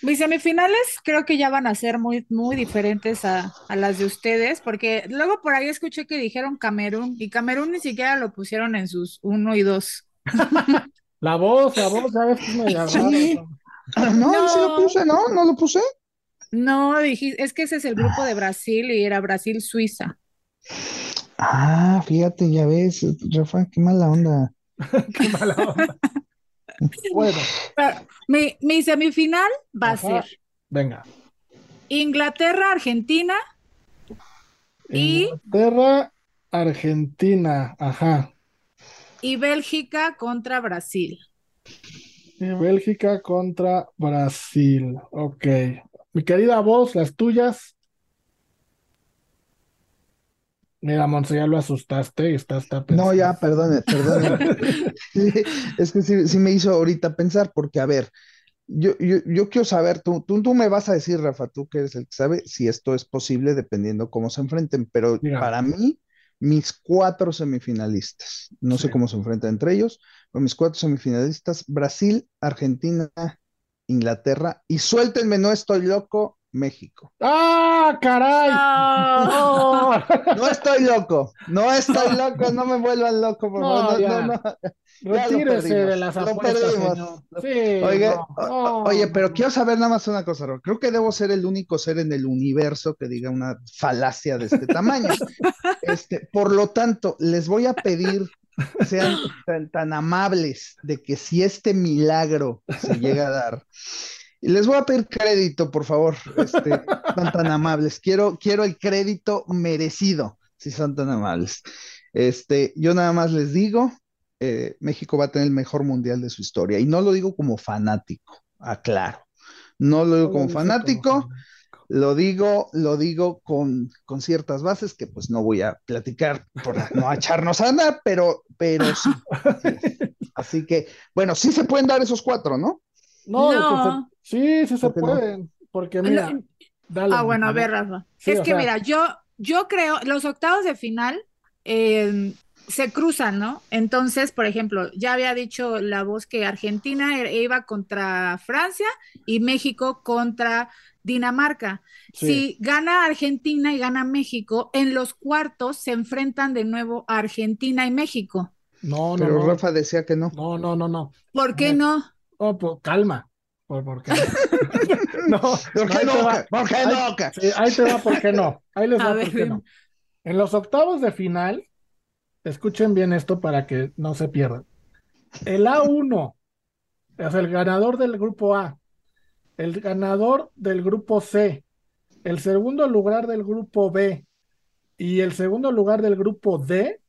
Mis semifinales creo que ya van a ser muy, muy diferentes a, las de ustedes, porque luego por ahí escuché que dijeron Camerún, y Camerún ni siquiera lo pusieron en sus uno y dos. la voz, la voz, ¿sabes qué me No, no, sí lo puse, ¿no? ¿No lo puse? No, dije, es que ese es el grupo de Brasil y era Brasil-Suiza. Ah, fíjate, ya ves, Rafa, qué mala onda. qué mala onda. bueno. mi, semifinal va a ser. Venga. Inglaterra, Argentina. Inglaterra, Argentina, ajá. Y Bélgica contra Brasil. Y Bélgica contra Brasil, ok. Mi querida voz, las tuyas. Mira, Monse, ya lo asustaste y estás No, ya, perdone, perdone. es que sí, me hizo ahorita pensar, porque a ver, yo, yo, quiero saber, tú, tú, tú, me vas a decir, Rafa, tú que eres el que sabe, si esto es posible dependiendo cómo se enfrenten, pero para mí, mis cuatro semifinalistas, no sé cómo se enfrentan entre ellos, pero mis cuatro semifinalistas, Brasil, Argentina, Inglaterra y suéltenme, no estoy loco, México. ¡Ah, caray! No, estoy loco, no estoy loco, no me vuelvan loco, por favor. No, no, no, Retírese de las apuestas, Sí, oye, oye, pero quiero saber nada más una cosa, Creo que debo ser el único ser en el universo que diga una falacia de este tamaño. Este, por lo tanto, les voy a pedir sean tan, amables de que si este milagro se llega a dar, les voy a pedir crédito, por favor, este, son tan amables. Quiero, quiero el crédito merecido, si son tan amables. Este, yo nada más les digo, eh, México va a tener el mejor mundial de su historia. Y no lo digo como fanático, aclaro. No lo digo como fanático, lo digo, lo digo con, con, ciertas bases que pues no voy a platicar por no echarnos a andar, pero, pero sí. Así, que, bueno, sí se pueden dar esos cuatro, ¿no? No, sí, sí se pueden. Porque mira, Ah, bueno, a ver, Rafa. es que mira, yo, yo creo, los octavos de final eh, se cruzan, ¿no? Entonces, por ejemplo, ya había dicho la voz que Argentina e, iba contra Francia y México contra Dinamarca. Si gana Argentina y gana México, en los cuartos se enfrentan de nuevo Argentina y México. No, no. Pero Rafa decía que no. No, no, no, no. ¿Por qué no? Oh, pues calma. ¿Por, qué? no, ¿Por qué no? ¿Por qué no? Ahí, ahí te va, ¿por qué no? Ahí les va, ¿por qué no? En los octavos de final, escuchen bien esto para que no se pierdan. El A1 es el ganador del grupo A, el ganador del grupo C, el segundo lugar del grupo B y el segundo lugar del grupo D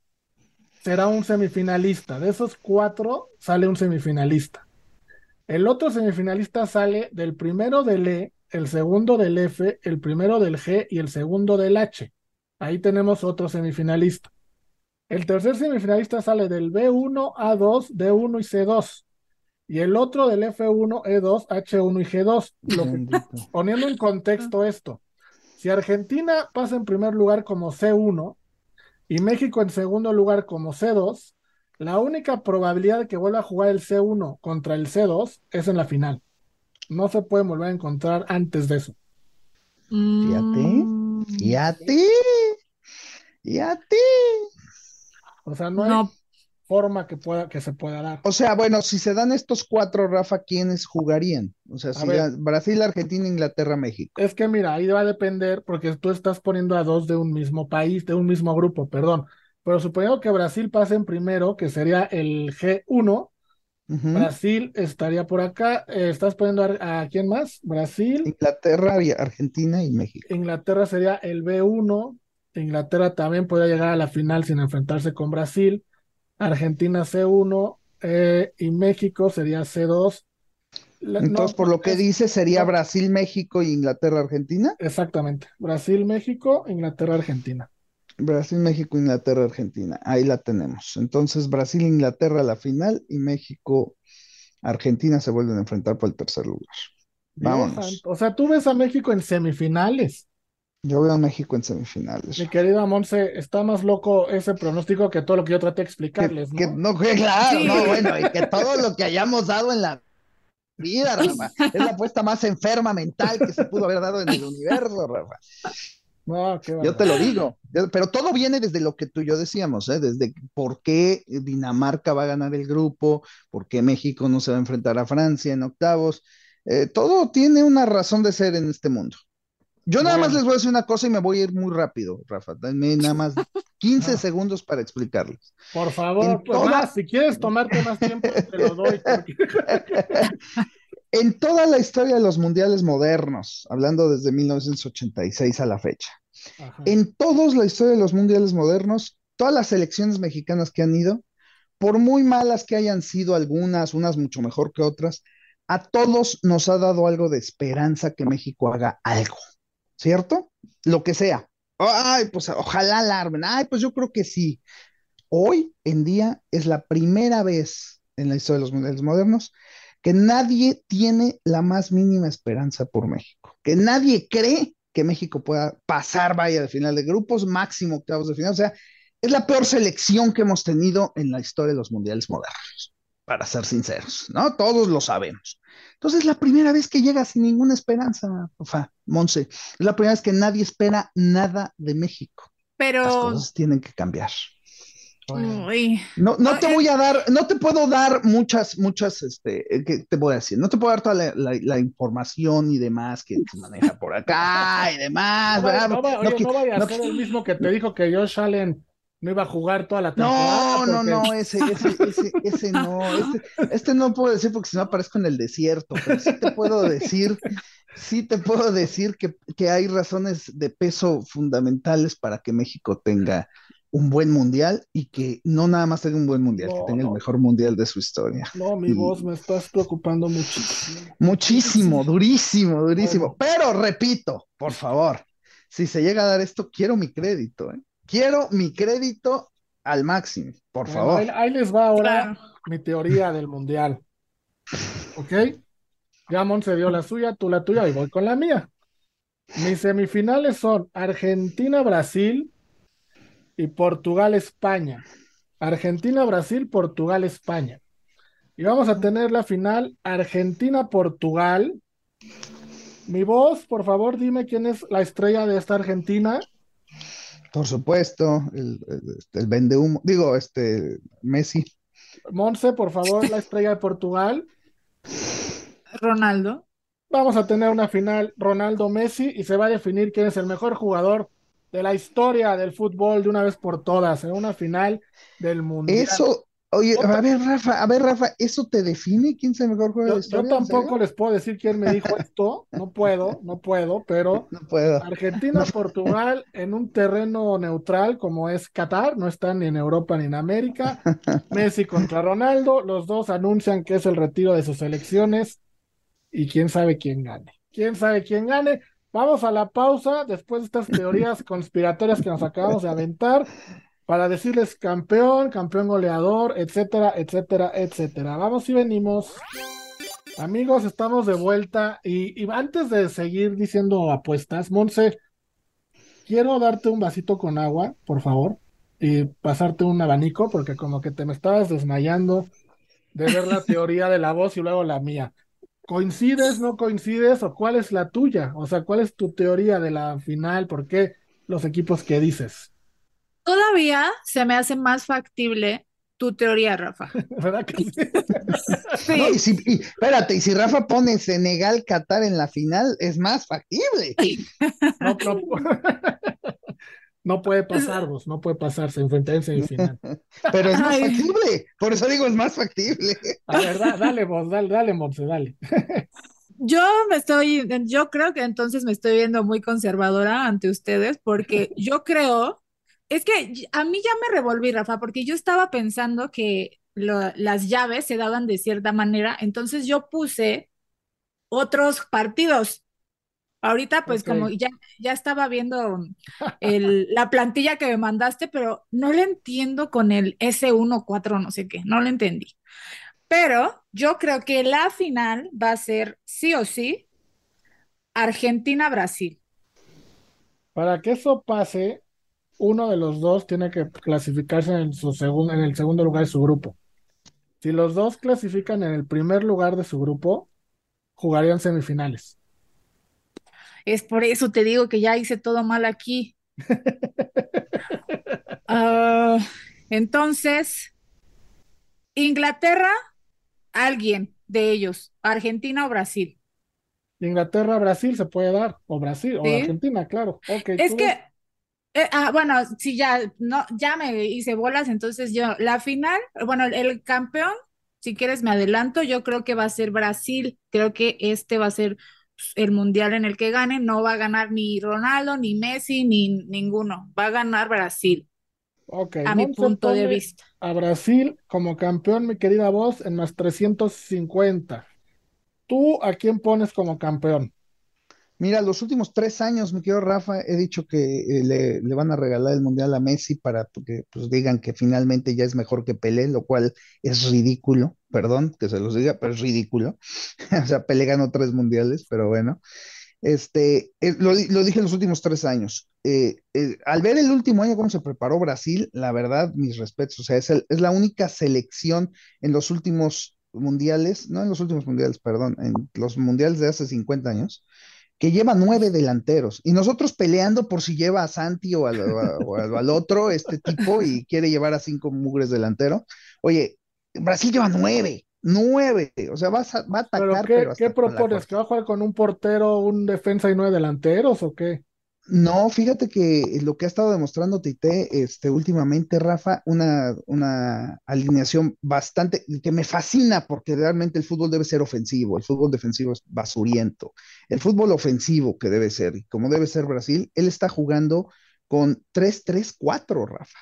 será un semifinalista. De esos cuatro sale un semifinalista. El otro semifinalista sale del primero del E, el segundo del F, el primero del G y el segundo del H. Ahí tenemos otro semifinalista. El tercer semifinalista sale del B1, A2, D1 y C2 y el otro del F1, E2, H1 y G2. poniendo en contexto esto, si Argentina pasa en primer lugar como C1 y México en segundo lugar como C2, la única probabilidad de que vuelva a jugar el C1 contra el C2 es en la final. No se puede volver a encontrar antes de eso. Fíjate, fíjate, fíjate. O sea, no, hay forma que pueda que se pueda dar. O sea, bueno, si se dan estos cuatro, Rafa, ¿quiénes jugarían? O sea, si Brasil, Argentina, Inglaterra, México. Es que mira, ahí va a depender porque tú estás poniendo a dos de un mismo país, de un mismo grupo, perdón. Pero suponiendo que Brasil pase en primero, que sería el G1, Brasil estaría por acá. Eh, ¿Estás poniendo a, quién más? Brasil. Inglaterra, Argentina y México. Inglaterra sería el B1 Inglaterra también podría llegar a la final sin enfrentarse con Brasil. Argentina C1 eh, y México sería C2. Entonces, por lo que dice, sería Brasil, México Inglaterra, Argentina. Exactamente. Brasil, México, Inglaterra, Argentina. Brasil, México, Inglaterra, Argentina. Ahí la tenemos. Entonces, Brasil, Inglaterra la final y México, Argentina se vuelven a enfrentar por el tercer lugar. Vámonos. O sea, tú ves a México en semifinales. Yo veo a México en semifinales. Mi querida Monse, está más loco ese pronóstico que todo lo que yo traté de explicarles, ¿no? Que, no, claro, no, bueno, y que todo lo que hayamos dado en la vida, Rafa. Es la apuesta más enferma mental que se pudo haber dado en el universo, Rafa. No, qué yo te lo digo, pero todo viene desde lo que tú y yo decíamos, ¿eh? desde por qué Dinamarca va a ganar el grupo, por qué México no se va a enfrentar a Francia en octavos. Eh, todo tiene una razón de ser en este mundo. Yo nada más les voy a decir una cosa y me voy a ir muy rápido, Rafa. Dame nada más 15 segundos para explicarles. Por favor, pues si quieres tomarte más tiempo, te lo doy. en toda la historia de los mundiales modernos, hablando desde 1986 a la fecha, en toda la historia de los mundiales modernos, todas las selecciones mexicanas que han ido, por muy malas que hayan sido algunas, unas mucho mejor que otras, a todos nos ha dado algo de esperanza que México haga algo. ¿cierto? Lo que sea. Ay, pues ojalá alarmen. Ay, pues yo creo que sí. Hoy en día es la primera vez en la historia de los mundiales modernos que nadie tiene la más mínima esperanza por México, que nadie cree que México pueda pasar, vaya, de final de grupos, máximo octavos de final. O sea, es la peor selección que hemos tenido en la historia de los mundiales modernos, para ser sinceros, ¿no? Todos lo sabemos. Entonces, es la primera vez que llega sin ninguna esperanza, Rafa, Monse. Es la primera vez que nadie espera nada de México. Pero. Las cosas tienen que cambiar. No, no te voy a dar, no te puedo dar muchas, muchas, este, eh, ¿qué te voy a decir? No te puedo dar toda la, información y demás que se maneja por acá y demás. No, no, vaya a ser el mismo que te dijo que Josh Allen no iba a jugar toda la temporada. No, no, no, ese, ese, ese, ese no, este no puedo decir porque si no aparezco en el desierto, pero sí te puedo decir, sí te puedo decir que, que hay razones de peso fundamentales para que México tenga un buen mundial y que no nada más tenga un buen mundial, que tenga el mejor mundial de su historia. No, mi voz me estás preocupando muchísimo. Muchísimo, durísimo, durísimo. Pero repito, por favor, si se llega a dar esto, quiero mi crédito, ¿eh? Quiero mi crédito al máximo, por favor. Ahí, les va ahora mi teoría del mundial. ¿Ok? Ya se dio la suya, tú la tuya y voy con la mía. Mis semifinales son Argentina-Brasil y Portugal-España. Argentina-Brasil, Portugal-España. Y vamos a tener la final Argentina-Portugal. Mi voz, por favor, dime quién es la estrella de esta Argentina. Por supuesto, el, el, vende humo, digo, este, Messi. Monse, por favor, la estrella de Portugal. Ronaldo. Vamos a tener una final Ronaldo-Messi y se va a definir quién es el mejor jugador de la historia del fútbol de una vez por todas, en una final del Mundial. Eso, Oye, a ver, Rafa, a ver, Rafa, ¿eso te define quién es el mejor jugador de la historia? Yo tampoco les puedo decir quién me dijo esto, no puedo, no puedo, pero no puedo. Argentina-Portugal en un terreno neutral como es Qatar, no están ni en Europa ni en América. Messi contra Ronaldo, los dos anuncian que es el retiro de sus elecciones y quién sabe quién gane. ¿Quién sabe quién gane? Vamos a la pausa después de estas teorías conspiratorias que nos acabamos de aventar para decirles campeón, campeón goleador, etcétera, etcétera, etcétera. Vamos y venimos. Amigos, estamos de vuelta y, antes de seguir diciendo apuestas, Monse, quiero darte un vasito con agua, por favor, y pasarte un abanico, porque como que te me estabas desmayando de ver la teoría de la voz y luego la mía. ¿Coincides, no coincides o cuál es la tuya? O sea, ¿cuál es tu teoría de la final? ¿Por qué los equipos que dices? Todavía se me hace más factible tu teoría, Rafa. ¿Verdad que sí? y si, espérate, y si Rafa pone Senegal, Qatar en la final, es más factible. No, no, puede pasar, vos, no puede pasar, se enfrentan en semifinal. Pero es más factible, por eso digo, es más factible. A ver, dale vos, dale, dale, Monse, dale. yo me estoy, yo creo que entonces me estoy viendo muy conservadora ante ustedes porque yo creo, es que a mí ya me revolví, Rafa, porque yo estaba pensando que las llaves se daban de cierta manera, entonces yo puse otros partidos. Ahorita, pues como ya, ya estaba viendo el, la plantilla que me mandaste, pero no le entiendo con el S14, no sé qué, no lo entendí. Pero yo creo que la final va a ser sí o sí Argentina-Brasil. Para que eso pase, uno de los dos tiene que clasificarse en, su en el segundo lugar de su grupo. Si los dos clasifican en el primer lugar de su grupo, jugarían semifinales. Es por eso te digo que ya hice todo mal aquí. Ah, entonces, Inglaterra, alguien de ellos, Argentina o Brasil. Inglaterra, Brasil se puede dar, o Brasil, o Argentina, claro. es que, eh, ah, bueno, si ya, no, ya me hice bolas, entonces yo, la final, bueno, el campeón si quieres me adelanto, yo creo que va a ser Brasil, creo que este va a ser el mundial en el que gane, no va a ganar ni Ronaldo, ni Messi, ni ninguno, va a ganar Brasil. Ok, a mi punto de vista. A Brasil como campeón, mi querida voz, en más 350. ¿Tú a quién pones como campeón? Mira, los últimos tres años, mi querido Rafa, he dicho que eh, le, van a regalar el Mundial a Messi para que pues, digan que finalmente ya es mejor que Pelé, lo cual es ridículo, perdón que se los diga, pero es ridículo. o sea, Pelé ganó tres mundiales, pero bueno. Este, eh, lo, dije en los últimos tres años. Eh, al ver el último año cómo se preparó Brasil, la verdad, mis respetos, o sea, es, es la única selección en los últimos mundiales, no en los últimos mundiales, perdón, en los mundiales de hace 50 años, que lleva nueve delanteros y nosotros peleando por si lleva a Santi o al, otro, este tipo, y quiere llevar a cinco mugres delantero. Oye, Brasil lleva nueve, nueve, o sea, va a, va a atacar. ¿Pero qué, ¿qué propones? ¿Que va a jugar con un portero, un defensa y nueve delanteros o qué? No, fíjate que lo que ha estado demostrando Tite este, últimamente, Rafa, una, una alineación bastante que me fascina porque realmente el fútbol debe ser ofensivo, el fútbol defensivo es basuriento. El fútbol ofensivo que debe ser, como debe ser Brasil, él está jugando con 3-3-4, Rafa.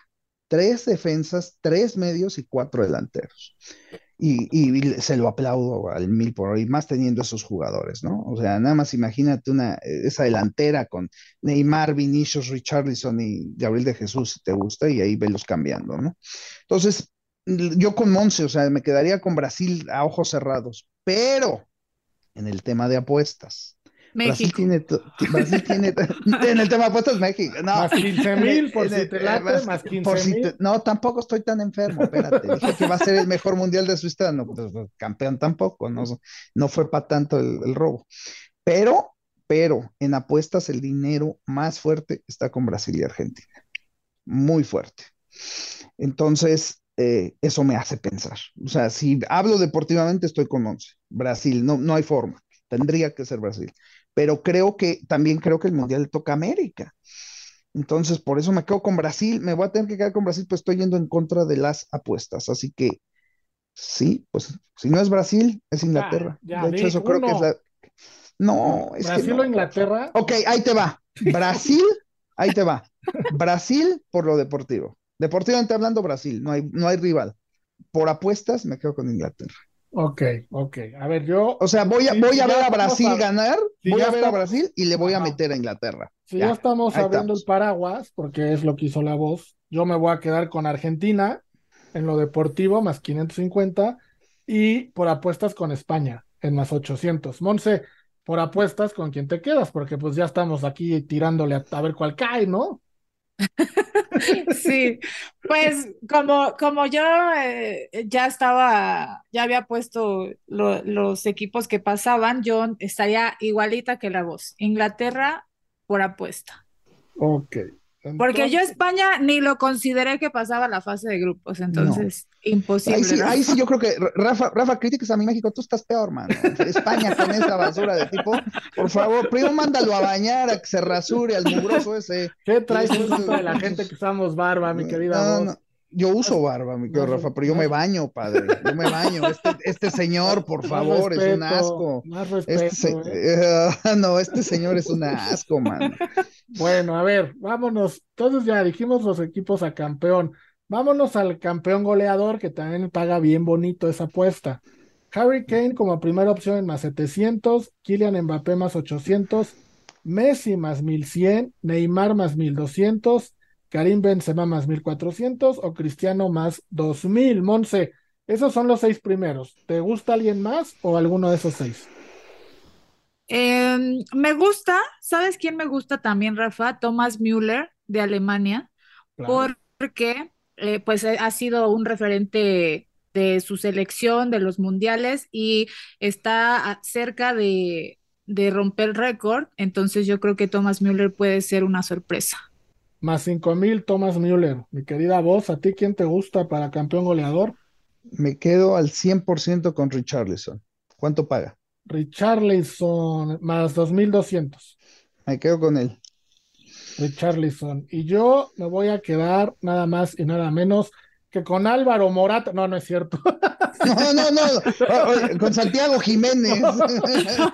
Tres defensas, tres medios y cuatro delanteros y, se lo aplaudo al mil por hoy, más teniendo esos jugadores, ¿no? O sea, nada más imagínate una, esa delantera con Neymar, Vinicius, Richarlison y Gabriel de Jesús, si te gusta, y ahí velos cambiando, ¿no? Entonces, yo con Monse, o sea, me quedaría con Brasil a ojos cerrados, pero en el tema de apuestas, Brasil tiene, Brasil tiene en el tema de apuestas México. No, más 15 mil por si te late, más 15 mil. no, tampoco estoy tan enfermo, espérate. Dije que va a ser el mejor mundial de su historia. No, pues, pues, campeón tampoco, no, no fue para tanto el, robo. Pero, pero en apuestas el dinero más fuerte está con Brasil y Argentina. Muy fuerte. Entonces, eh, eso me hace pensar. O sea, si hablo deportivamente, estoy con 11. Brasil, no, no hay forma. Tendría que ser Brasil pero creo que también creo que el Mundial le toca a América. Entonces, por eso me quedo con Brasil, me voy a tener que quedar con Brasil, pues estoy yendo en contra de las apuestas. Así que sí, pues si no es Brasil, es Inglaterra. de hecho, eso creo que es la. No, es ¿Brasil o Inglaterra? Ok, ahí te va. Brasil, ahí te va. Brasil por lo deportivo. Deportivamente hablando, Brasil, no hay, no hay rival. Por apuestas, me quedo con Inglaterra. Ok, ok. A ver, yo. O sea, voy a, voy a ver a Brasil ganar, voy a ver a Brasil y le voy a meter a Inglaterra. Si ya, estamos abriendo el paraguas, porque es lo que hizo la voz, yo me voy a quedar con Argentina en lo deportivo, más 550, y por apuestas con España, en más 800. Monse, por apuestas, ¿con quién te quedas? Porque pues ya estamos aquí tirándole a ver cuál cae, ¿no? Sí, pues como, como yo eh, ya estaba, ya había puesto los equipos que pasaban, yo estaría igualita que la voz. Inglaterra por apuesta. Ok. Porque yo España ni lo consideré que pasaba la fase de grupos, entonces imposible. Ahí sí, ahí sí, yo creo que Rafa, Rafa, críticas a mi México, tú estás peor, mano. España con esa basura de tipo, por favor, primero mándalo a bañar, a que se rasure al mugroso ese. ¿Qué traes contra de la gente que usamos barba, mi querida? No, Yo uso barba, mi querido Rafa, pero yo me baño, padre. Yo me baño. Este, este señor, por favor, es un asco. Más respeto. Este ¿eh? no, este señor es un asco, man. Bueno, a ver, vámonos. Entonces ya dijimos los equipos a campeón. Vámonos al campeón goleador que también paga bien bonito esa apuesta. Harry Kane como primera opción en más 700, Kylian Mbappé más 800, Messi más 1100, Neymar más 1200, Karim Benzema más 1400 o Cristiano más 2000. Monse, esos son los seis primeros. ¿Te gusta alguien más o alguno de esos seis? Em, me gusta, ¿sabes quién me gusta también, Rafa? Thomas Müller de Alemania, porque eh, pues ha sido un referente de su selección, de los mundiales y está cerca de, de romper el récord, entonces yo creo que Thomas Müller puede ser una sorpresa. Más cinco mil, Thomas Müller. Mi querida voz, ¿a ti quién te gusta para campeón goleador? Me quedo al 100% con Richarlison. ¿Cuánto paga? Richarlison, más 2.200. Me quedo con él. Richarlison. Y yo me voy a quedar nada más y nada menos que con Álvaro Morata. No, no es cierto. No, no, no. Con Santiago Jiménez.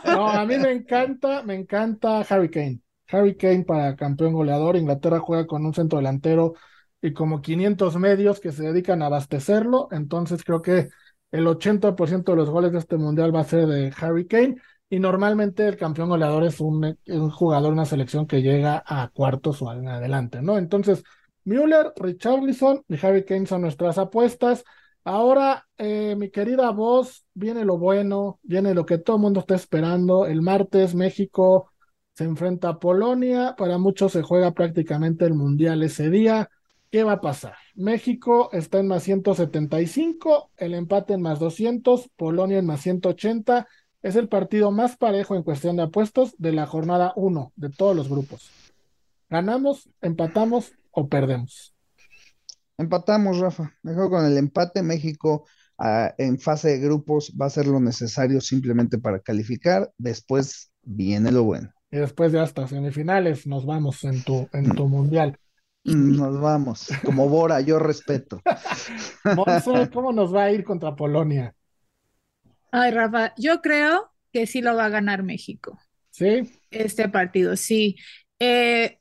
No, a mí me encanta, me encanta Harry Kane. Harry Kane para campeón goleador. Inglaterra juega con un centro delantero y como 500 medios que se dedican a abastecerlo. Entonces creo que el 80% de los goles de este mundial va a ser de Harry Kane. Y normalmente el campeón goleador es un, jugador, una selección que llega a cuartos o en adelante, ¿no? Entonces, Müller, Richarlison y Harry Kane son nuestras apuestas. Ahora, eh, mi querida voz, viene lo bueno, viene lo que todo el mundo está esperando. El martes México se enfrenta a Polonia. Para muchos se juega prácticamente el Mundial ese día. ¿Qué va a pasar? México está en más 175, el empate en más 200, Polonia en más 180. Es el partido más parejo en cuestión de apuestos de la jornada 1 de todos los grupos. ¿Ganamos, empatamos o perdemos? Empatamos, Rafa. Mejor con el empate, México ah, en fase de grupos va a ser lo necesario simplemente para calificar. Después viene lo bueno. Y después de hasta semifinales nos vamos en tu, en tu mundial. Nos vamos. Como Bora, yo respeto. ¿cómo nos va a ir contra Polonia? Ay, Rafa, yo creo que sí lo va a ganar México. ¿Sí? Este partido, sí. Eh,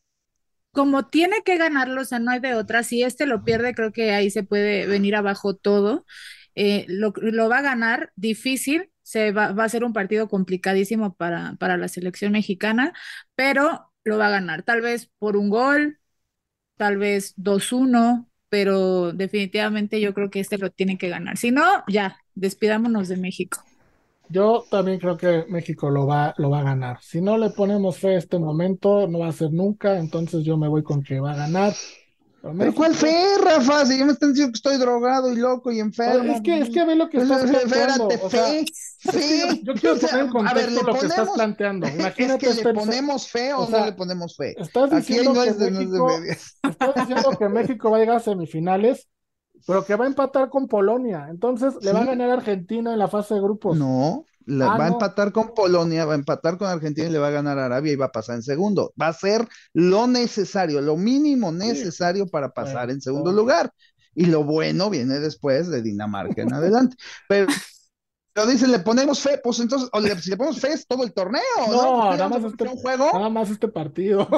como tiene que ganarlo, o sea, no hay de otra. Si este lo pierde, creo que ahí se puede venir abajo todo. Eh, lo, va a ganar difícil, se va, a ser un partido complicadísimo para, para la selección mexicana, pero lo va a ganar. Tal vez por un gol, tal vez 2-1, pero definitivamente yo creo que este lo tiene que ganar. Si no, ya, despidámonos de México. Yo también creo que México lo va, lo va a ganar. Si no le ponemos fe a este momento, no va a ser nunca, entonces yo me voy con que va a ganar. Pero, cuál fe, Rafa? Si ya me están diciendo que estoy drogado y loco y enfermo. Es que, es que ve lo que estás planteando. O fe, fe. Yo quiero poner en contexto lo que estás planteando. Imagínate es que le ponemos fe o, no le ponemos fe. Estás diciendo, que México, estás diciendo que México va a llegar a semifinales pero que va a empatar con Polonia. Entonces le va a ganar Argentina en la fase de grupos. No, ah, va a empatar con Polonia, va a empatar con Argentina y le va a ganar a Arabia y va a pasar en segundo. Va a ser lo necesario, lo mínimo necesario para pasar en segundo lugar. Y lo bueno viene después de Dinamarca en adelante. Pero pero dicen, le ponemos fe, pues entonces, o si le ponemos fe es todo el torneo, ¿no? nada más este, un juego. Nada más este partido.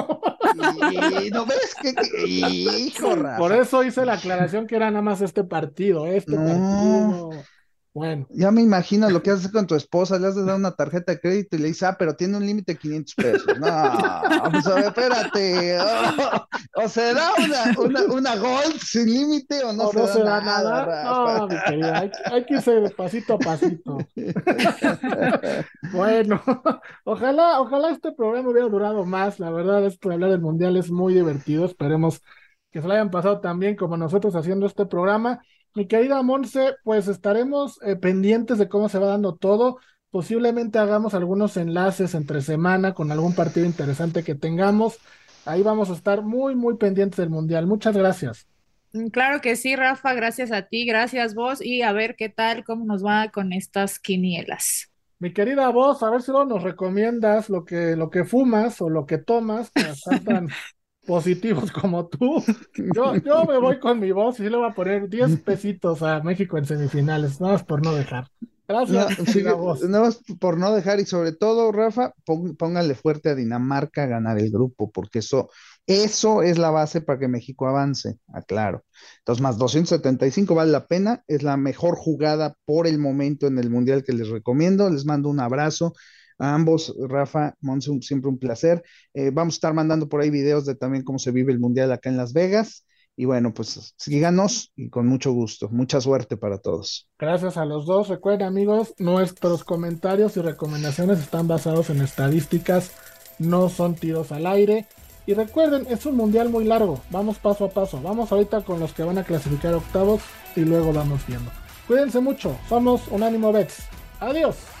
Y no ves que, hijo, Por eso hice la aclaración que era nada más este partido, este partido. Bueno. Ya me imagino lo que haces con tu esposa, le has de dar una tarjeta de crédito y le dices, ah, pero tiene un límite de 500 pesos. No, a ver, espérate. o se da una, una, una, gold sin límite o no, se, da nada. No, mi querida, hay, hay, que ir pasito a pasito. bueno, ojalá, ojalá este programa hubiera durado más. La verdad es que hablar del mundial es muy divertido. Esperemos que se lo hayan pasado tan bien como nosotros haciendo este programa. Mi querida Monse, pues estaremos eh, pendientes de cómo se va dando todo. Posiblemente hagamos algunos enlaces entre semana con algún partido interesante que tengamos. Ahí vamos a estar muy, muy pendientes del Mundial. Muchas gracias. Mm, claro que sí, Rafa, gracias a ti, gracias vos y a ver qué tal, cómo nos va con estas quinielas. Mi querida voz, a ver si luego nos recomiendas lo que, lo que fumas o lo que tomas, tan, positivos como tú. Yo, yo me voy con mi voz y le voy a poner 10 pesitos a México en semifinales, nada más por no dejar. Gracias. nada más por no dejar y sobre todo, Rafa, póngale fuerte a Dinamarca a ganar el grupo, porque eso, eso es la base para que México avance, aclaro. Entonces, más 275 vale la pena, es la mejor jugada por el momento en el Mundial que les recomiendo. Les mando un abrazo a ambos, Rafa, Monse, siempre un placer. Eh, vamos a estar mandando por ahí videos de también cómo se vive el Mundial acá en Las Vegas. Y bueno, pues síganos y con mucho gusto. Mucha suerte para todos. Gracias a los dos. Recuerden, amigos, nuestros comentarios y recomendaciones están basados en estadísticas, no son tiros al aire. Y recuerden, es un mundial muy largo. Vamos paso a paso. Vamos ahorita con los que van a clasificar octavos y luego vamos viendo. Cuídense mucho. Somos Unánimo Bets. Adiós.